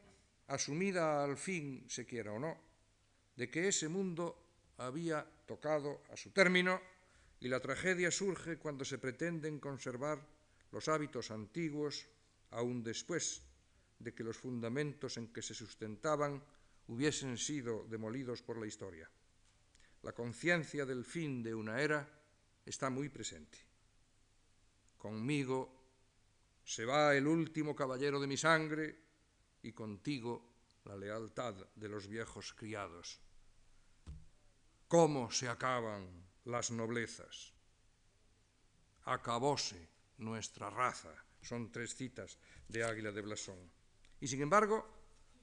asumida al fin, se quiera o no, de que ese mundo había tocado a su término y la tragedia surge cuando se pretenden conservar los hábitos antiguos aún después de que los fundamentos en que se sustentaban hubiesen sido demolidos por la historia. La conciencia del fin de una era está muy presente. Conmigo se va el último caballero de mi sangre y contigo la lealtad de los viejos criados. ¿Cómo se acaban las noblezas? Acabóse nuestra raza. Son tres citas de Águila de Blasón. Y sin embargo,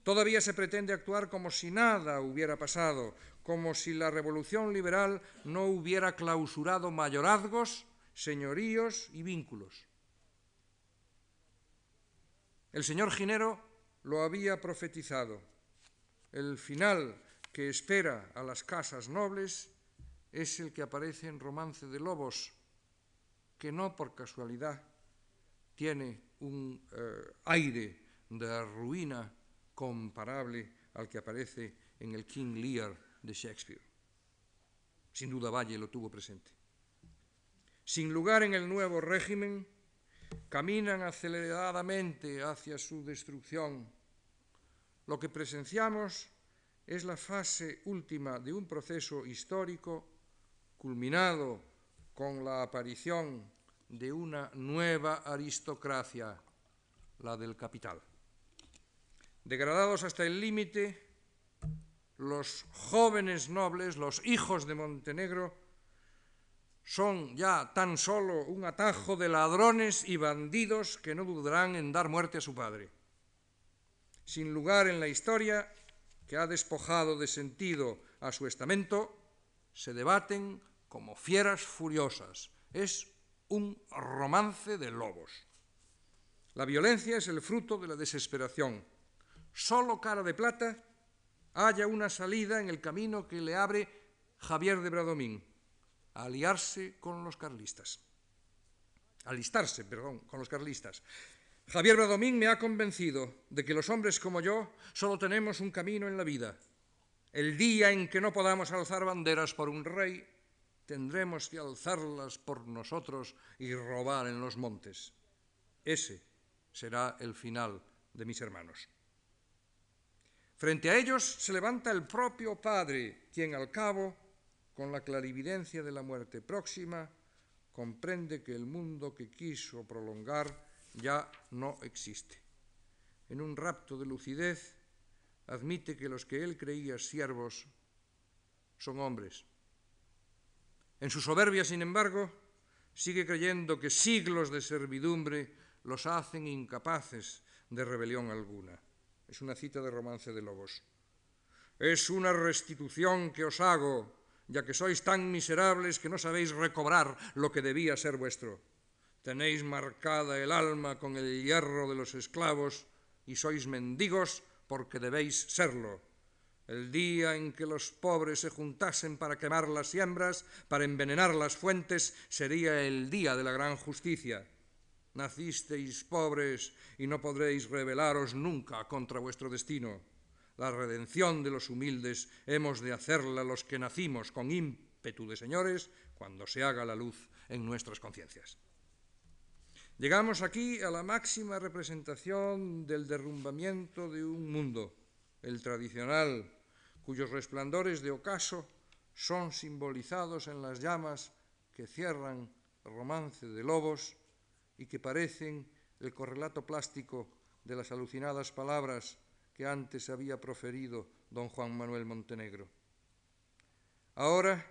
todavía se pretende actuar como si nada hubiera pasado, como si la revolución liberal no hubiera clausurado mayorazgos, señoríos y vínculos. El señor Ginero lo había profetizado. El final que espera a las casas nobles es el que aparece en Romance de Lobos, que no por casualidad tiene un eh, aire de ruina comparable al que aparece en el King Lear de Shakespeare. Sin duda Valle lo tuvo presente. Sin lugar en el nuevo régimen, caminan aceleradamente hacia su destrucción. Lo que presenciamos es la fase última de un proceso histórico culminado con la aparición de una nueva aristocracia, la del capital. Degradados hasta el límite, los jóvenes nobles, los hijos de Montenegro, son ya tan solo un atajo de ladrones y bandidos que no dudarán en dar muerte a su padre. Sin lugar en la historia, que ha despojado de sentido a su estamento, se debaten como fieras furiosas. Es un romance de lobos. La violencia es el fruto de la desesperación. Solo cara de plata haya una salida en el camino que le abre Javier de Bradomín, aliarse con los carlistas. Alistarse, perdón, con los carlistas. Javier Bradomín me ha convencido de que los hombres como yo solo tenemos un camino en la vida. El día en que no podamos alzar banderas por un rey, tendremos que alzarlas por nosotros y robar en los montes. Ese será el final de mis hermanos. Frente a ellos se levanta el propio Padre, quien al cabo, con la clarividencia de la muerte próxima, comprende que el mundo que quiso prolongar ya no existe. En un rapto de lucidez, admite que los que él creía siervos son hombres. En su soberbia, sin embargo, sigue creyendo que siglos de servidumbre los hacen incapaces de rebelión alguna. Es una cita de Romance de Lobos. Es una restitución que os hago, ya que sois tan miserables que no sabéis recobrar lo que debía ser vuestro. Tenéis marcada el alma con el hierro de los esclavos y sois mendigos porque debéis serlo. El día en que los pobres se juntasen para quemar las siembras, para envenenar las fuentes, sería el día de la gran justicia. Nacisteis pobres y no podréis rebelaros nunca contra vuestro destino. La redención de los humildes hemos de hacerla los que nacimos con ímpetu de señores cuando se haga la luz en nuestras conciencias. Llegamos aquí a la máxima representación del derrumbamiento de un mundo, el tradicional, cuyos resplandores de ocaso son simbolizados en las llamas que cierran romance de lobos y que parecen el correlato plástico de las alucinadas palabras que antes había proferido don Juan Manuel Montenegro. Ahora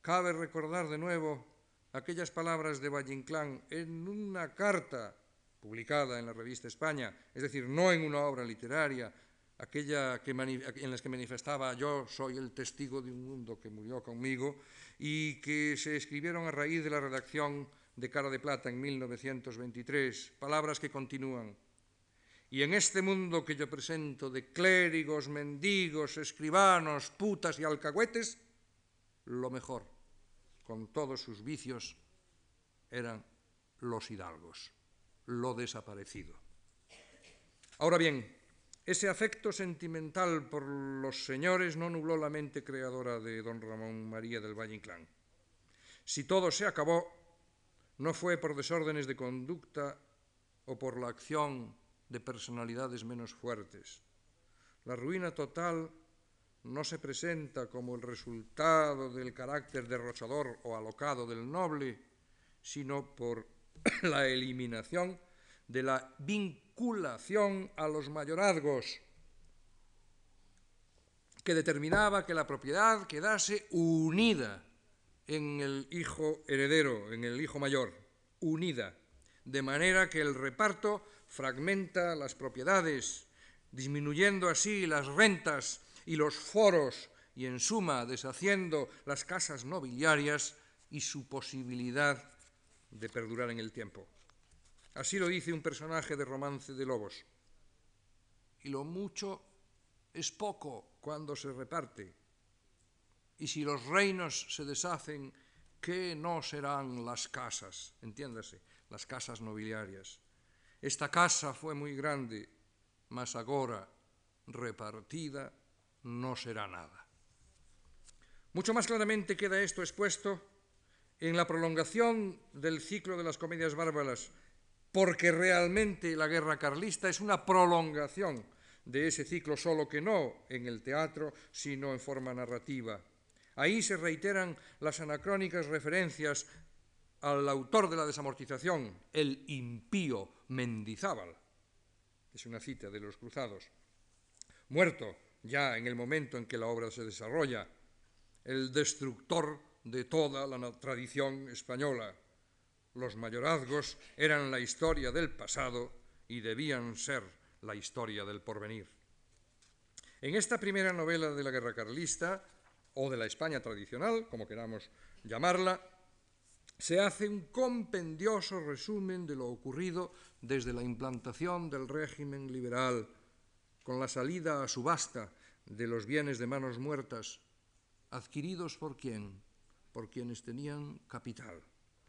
cabe recordar de nuevo aquellas palabras de Valle Inclán en una carta publicada en la revista España, es decir, no en una obra literaria, aquella que en las que manifestaba yo soy el testigo de un mundo que murió conmigo y que se escribieron a raíz de la redacción de Cara de Plata en 1923, palabras que continúan. Y en este mundo que yo presento de clérigos, mendigos, escribanos, putas y alcahuetes, lo mejor, con todos sus vicios, eran los hidalgos, lo desaparecido. Ahora bien, ese afecto sentimental por los señores no nubló la mente creadora de don Ramón María del Valle Inclán. Si todo se acabó, no fue por desórdenes de conducta o por la acción de personalidades menos fuertes. La ruina total no se presenta como el resultado del carácter derrochador o alocado del noble, sino por la eliminación de la vinculación a los mayorazgos, que determinaba que la propiedad quedase unida en el hijo heredero, en el hijo mayor, unida, de manera que el reparto fragmenta las propiedades, disminuyendo así las rentas y los foros y en suma deshaciendo las casas nobiliarias y su posibilidad de perdurar en el tiempo. Así lo dice un personaje de romance de lobos. Y lo mucho es poco cuando se reparte. Y si los reinos se deshacen, ¿qué no serán las casas? Entiéndase, las casas nobiliarias. Esta casa fue muy grande, mas agora repartida no será nada. Mucho más claramente queda esto expuesto en la prolongación del ciclo de las comedias bárbaras porque realmente la guerra carlista es una prolongación de ese ciclo, solo que no en el teatro, sino en forma narrativa. Ahí se reiteran las anacrónicas referencias al autor de la desamortización, el impío Mendizábal. Es una cita de los cruzados. Muerto ya en el momento en que la obra se desarrolla, el destructor de toda la tradición española, los mayorazgos eran la historia del pasado y debían ser la historia del porvenir. En esta primera novela de la guerra carlista, o de la España tradicional, como queramos llamarla, se hace un compendioso resumen de lo ocurrido desde la implantación del régimen liberal, con la salida a subasta de los bienes de manos muertas, adquiridos por quién? Por quienes tenían capital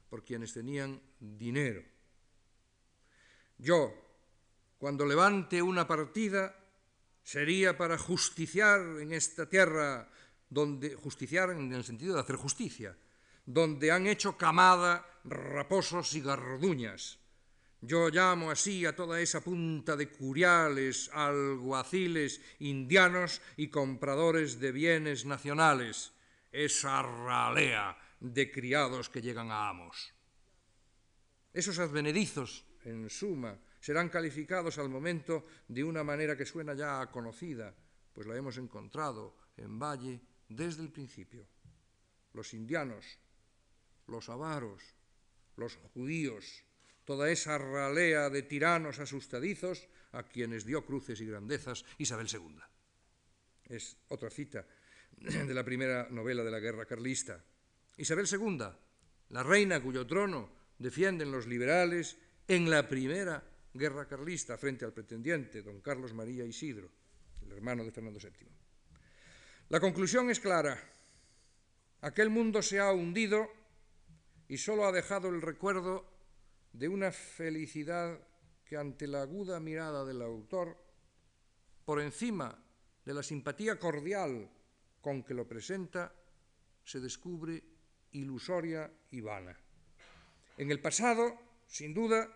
por quienes tenían dinero. Yo, cuando levante una partida, sería para justiciar en esta tierra, donde justiciar en el sentido de hacer justicia, donde han hecho camada raposos y garduñas. Yo llamo así a toda esa punta de curiales, alguaciles, indianos y compradores de bienes nacionales, esa ralea de criados que llegan a amos. Esos advenedizos, en suma, serán calificados al momento de una manera que suena ya conocida, pues la hemos encontrado en Valle desde el principio. Los indianos, los avaros, los judíos, toda esa ralea de tiranos asustadizos a quienes dio cruces y grandezas Isabel II. Es otra cita de la primera novela de la guerra carlista. Isabel II, la reina cuyo trono defienden los liberales en la primera guerra carlista frente al pretendiente don Carlos María Isidro, el hermano de Fernando VII. La conclusión es clara. Aquel mundo se ha hundido y solo ha dejado el recuerdo de una felicidad que ante la aguda mirada del autor, por encima de la simpatía cordial con que lo presenta, se descubre ilusoria y vana. En el pasado, sin duda,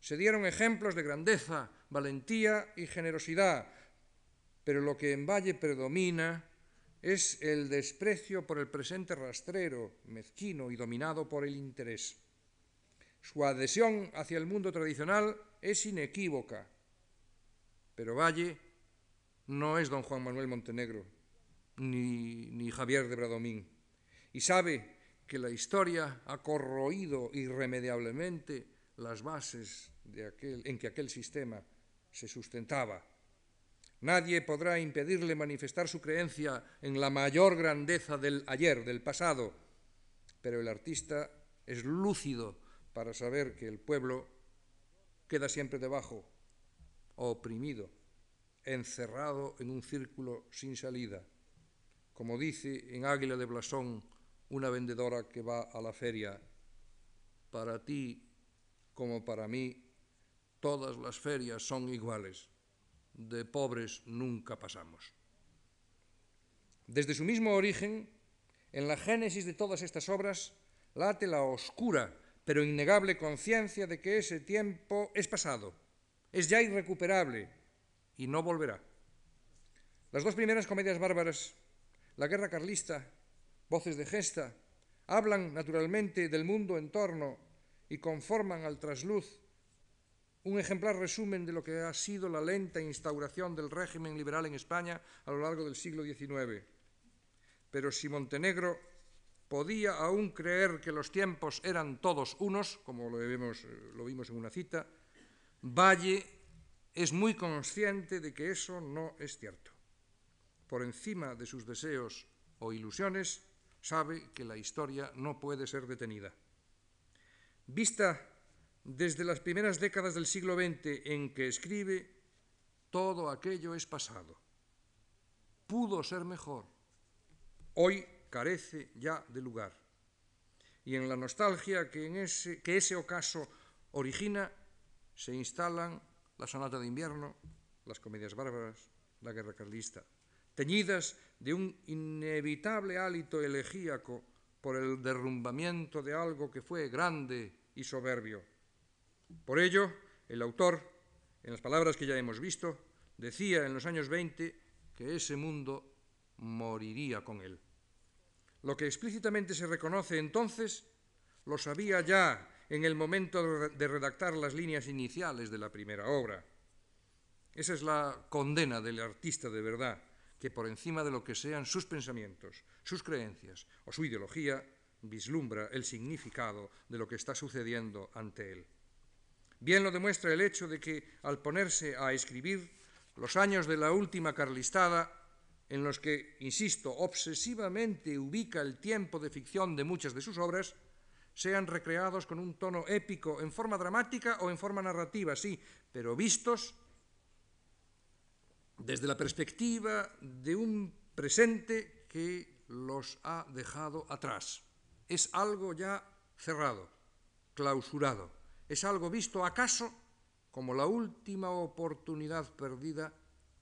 se dieron ejemplos de grandeza, valentía y generosidad, pero lo que en Valle predomina es el desprecio por el presente rastrero, mezquino y dominado por el interés. Su adhesión hacia el mundo tradicional es inequívoca, pero Valle no es don Juan Manuel Montenegro ni, Javier de Bradomín, y sabe que la historia ha corroído irremediablemente las bases en que aquel sistema se sustentaba. Nadie podrá impedirle manifestar su creencia en la mayor grandeza del ayer, del pasado, pero el artista es lúcido para saber que el pueblo queda siempre debajo, oprimido, encerrado en un círculo sin salida. Como dice en Águila de Blasón una vendedora que va a la feria. Para ti como para mí, todas las ferias son iguales. De pobres nunca pasamos. Desde su mismo origen, en la génesis de todas estas obras, late la oscura pero innegable conciencia de que ese tiempo es pasado, es ya irrecuperable y no volverá. Las dos primeras comedias bárbaras, La guerra carlista, Voces de gesta, hablan naturalmente del mundo en torno y conforman al trasluz un ejemplar resumen de lo que ha sido la lenta instauración del régimen liberal en España a lo largo del siglo XIX. Pero si Montenegro podía aún creer que los tiempos eran todos unos, como lo, vemos, lo vimos en una cita, Valle es muy consciente de que eso no es cierto. Por encima de sus deseos o ilusiones, sabe que la historia no puede ser detenida. Vista desde las primeras décadas del siglo XX en que escribe, todo aquello es pasado. Pudo ser mejor. Hoy carece ya de lugar. Y en la nostalgia que, ese, ese ocaso origina, se instalan la sonata de invierno, las comedias bárbaras, la guerra carlista, teñidas de un inevitable hálito elegíaco por el derrumbamiento de algo que fue grande y soberbio. Por ello, el autor, en las palabras que ya hemos visto, decía en los años 20 que ese mundo moriría con él. Lo que explícitamente se reconoce entonces lo sabía ya en el momento de redactar las líneas iniciales de la primera obra. Esa es la condena del artista de verdad, que por encima de lo que sean sus pensamientos, sus creencias o su ideología, vislumbra el significado de lo que está sucediendo ante él. Bien lo demuestra el hecho de que al ponerse a escribir los años de la última carlistada en los que, insisto, obsesivamente ubica el tiempo de ficción de muchas de sus obras, sean recreados con un tono épico en forma dramática o en forma narrativa, sí, pero vistos desde la perspectiva de un presente que los ha dejado atrás. Es algo ya cerrado, clausurado. Es algo visto acaso como la última oportunidad perdida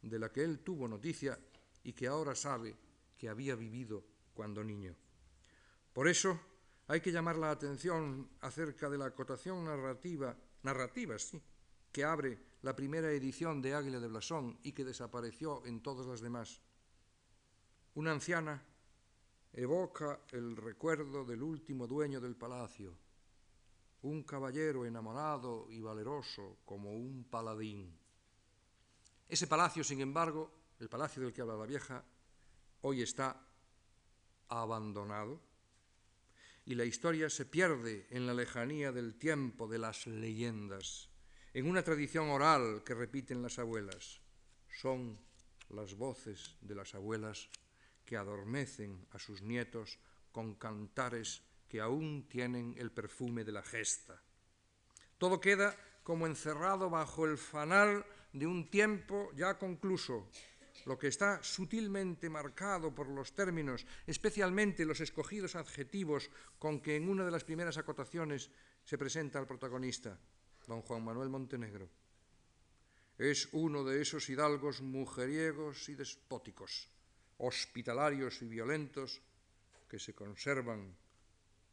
de la que él tuvo noticia y que ahora sabe que había vivido cuando niño. Por eso hay que llamar la atención acerca de la acotación narrativa, narrativa sí, que abre la primera edición de Águila de Blasón y que desapareció en todas las demás. Una anciana evoca el recuerdo del último dueño del palacio, un caballero enamorado y valeroso como un paladín. Ese palacio, sin embargo, el palacio del que habla la vieja, hoy está abandonado y la historia se pierde en la lejanía del tiempo de las leyendas, en una tradición oral que repiten las abuelas. Son las voces de las abuelas que adormecen a sus nietos con cantares que aún tienen el perfume de la gesta. Todo queda como encerrado bajo el fanal de un tiempo ya concluso, lo que está sutilmente marcado por los términos, especialmente los escogidos adjetivos con que en una de las primeras acotaciones se presenta al protagonista, don Juan Manuel Montenegro. Es uno de esos hidalgos mujeriegos y despóticos, hospitalarios y violentos, que se conservan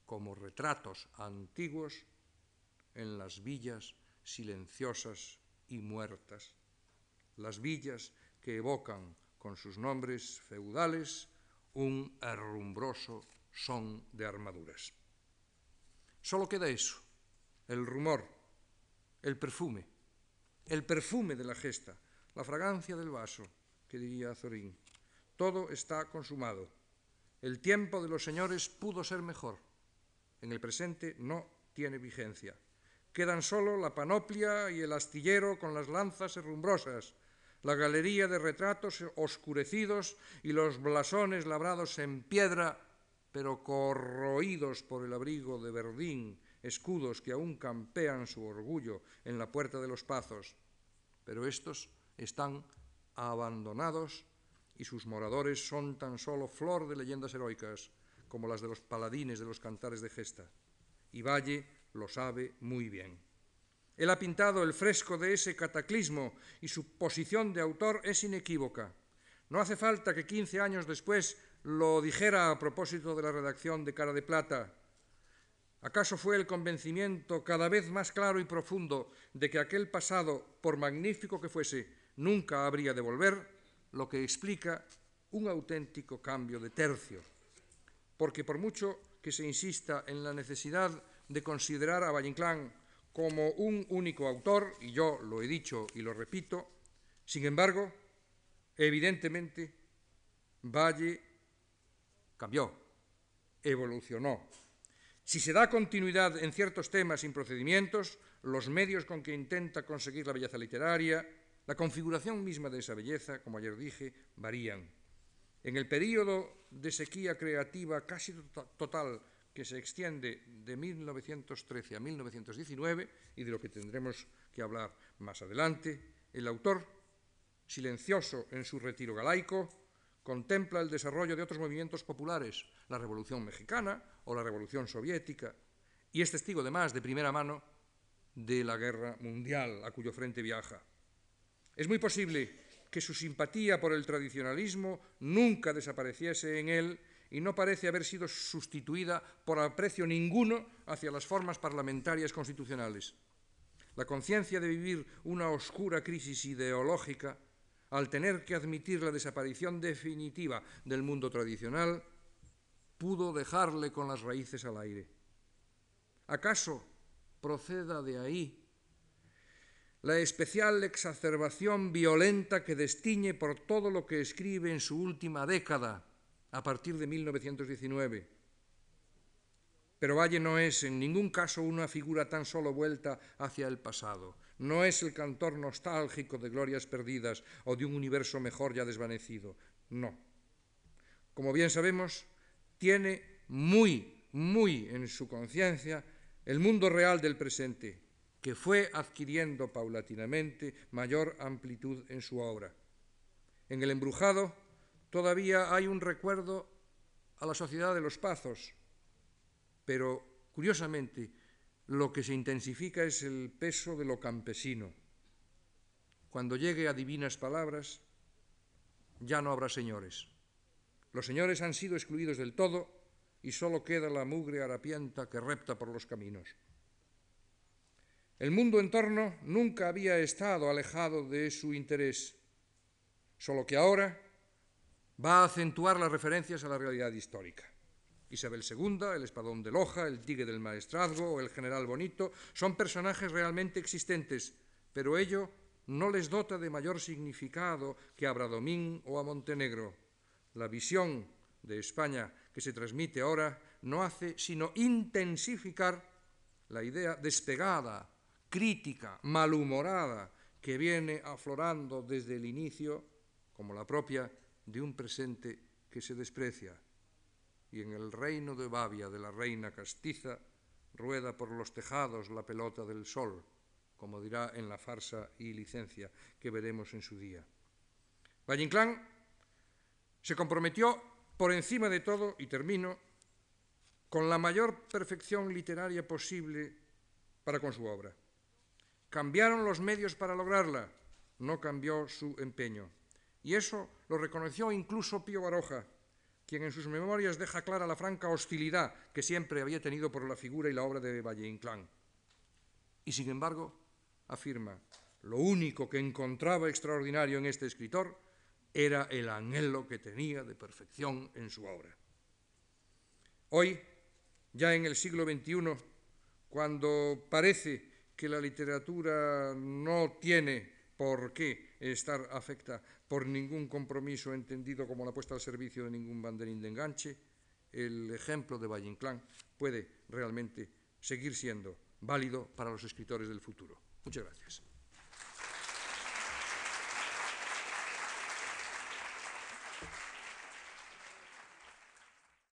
como retratos antiguos en las villas silenciosas y muertas, las villas que evocan con sus nombres feudales un herrumbroso son de armaduras. Solo queda eso, el rumor, el perfume, el perfume de la gesta, la fragancia del vaso, que diría Azorín. Todo está consumado. El tiempo de los señores pudo ser mejor. En el presente no tiene vigencia. Quedan solo la panoplia y el astillero con las lanzas herrumbrosas, la galería de retratos oscurecidos y los blasones labrados en piedra, pero corroídos por el abrigo de verdín, escudos que aún campean su orgullo en la puerta de los pazos. Pero estos están abandonados y sus moradores son tan solo flor de leyendas heroicas, como las de los paladines de los cantares de gesta. Y Valle lo sabe muy bien. Él ha pintado el fresco de ese cataclismo y su posición de autor es inequívoca. No hace falta que 15 años después lo dijera a propósito de la redacción de Cara de Plata. ¿Acaso fue el convencimiento cada vez más claro y profundo de que aquel pasado, por magnífico que fuese, nunca habría de volver, lo que explica un auténtico cambio de tercio? Porque por mucho que se insista en la necesidad de considerar a Valle como un único autor, y yo lo he dicho y lo repito, sin embargo, evidentemente, Valle cambió, evolucionó. Si se da continuidad en ciertos temas y procedimientos, los medios con que intenta conseguir la belleza literaria, la configuración misma de esa belleza, como ayer dije, varían. En el período de sequía creativa casi total que se extiende de 1913 a 1919 y de lo que tendremos que hablar más adelante, el autor, silencioso en su retiro galaico, contempla el desarrollo de otros movimientos populares, la Revolución Mexicana o la Revolución Soviética, y es testigo además de primera mano de la guerra mundial a cuyo frente viaja. Es muy posible que su simpatía por el tradicionalismo nunca desapareciese en él y no parece haber sido sustituida por aprecio ninguno hacia las formas parlamentarias constitucionales. La conciencia de vivir una oscura crisis ideológica, al tener que admitir la desaparición definitiva del mundo tradicional, pudo dejarle con las raíces al aire. ¿Acaso proceda de ahí la especial exacerbación violenta que destiñe por todo lo que escribe en su última década a partir de 1919. Pero Valle no es en ningún caso una figura tan solo vuelta hacia el pasado. No es el cantor nostálgico de glorias perdidas o de un universo mejor ya desvanecido. No. Como bien sabemos, tiene muy, muy en su conciencia el mundo real del presente, que fue adquiriendo paulatinamente mayor amplitud en su obra. En el embrujado, todavía hay un recuerdo a la sociedad de los pazos, pero curiosamente lo que se intensifica es el peso de lo campesino. Cuando llegue a divinas palabras, ya no habrá señores. Los señores han sido excluidos del todo y solo queda la mugre harapienta que repta por los caminos. El mundo en torno nunca había estado alejado de su interés, solo que ahora va a acentuar las referencias a la realidad histórica. Isabel II, el espadón de Loja, el tigre del maestrazgo o el general Bonito son personajes realmente existentes, pero ello no les dota de mayor significado que a Bradomín o a Montenegro. La visión de España que se transmite ahora no hace sino intensificar la idea despegada, crítica, malhumorada que viene aflorando desde el inicio, como la propia de un presente que se desprecia, y en el reino de Babia de la reina castiza rueda por los tejados la pelota del sol, como dirá en la farsa y licencia que veremos en su día. Valle Inclán se comprometió por encima de todo, y termino, con la mayor perfección literaria posible para con su obra. Cambiaron los medios para lograrla, no cambió su empeño. Y eso lo reconoció incluso Pío Baroja, quien en sus memorias deja clara la franca hostilidad que siempre había tenido por la figura y la obra de Valle Inclán. Y sin embargo, afirma, lo único que encontraba extraordinario en este escritor era el anhelo que tenía de perfección en su obra. Hoy, ya en el siglo XXI, cuando parece que la literatura no tiene por qué estar afecta por ningún compromiso entendido como la puesta al servicio de ningún banderín de enganche, el ejemplo de Valle Inclán puede realmente seguir siendo válido para los escritores del futuro. Muchas gracias.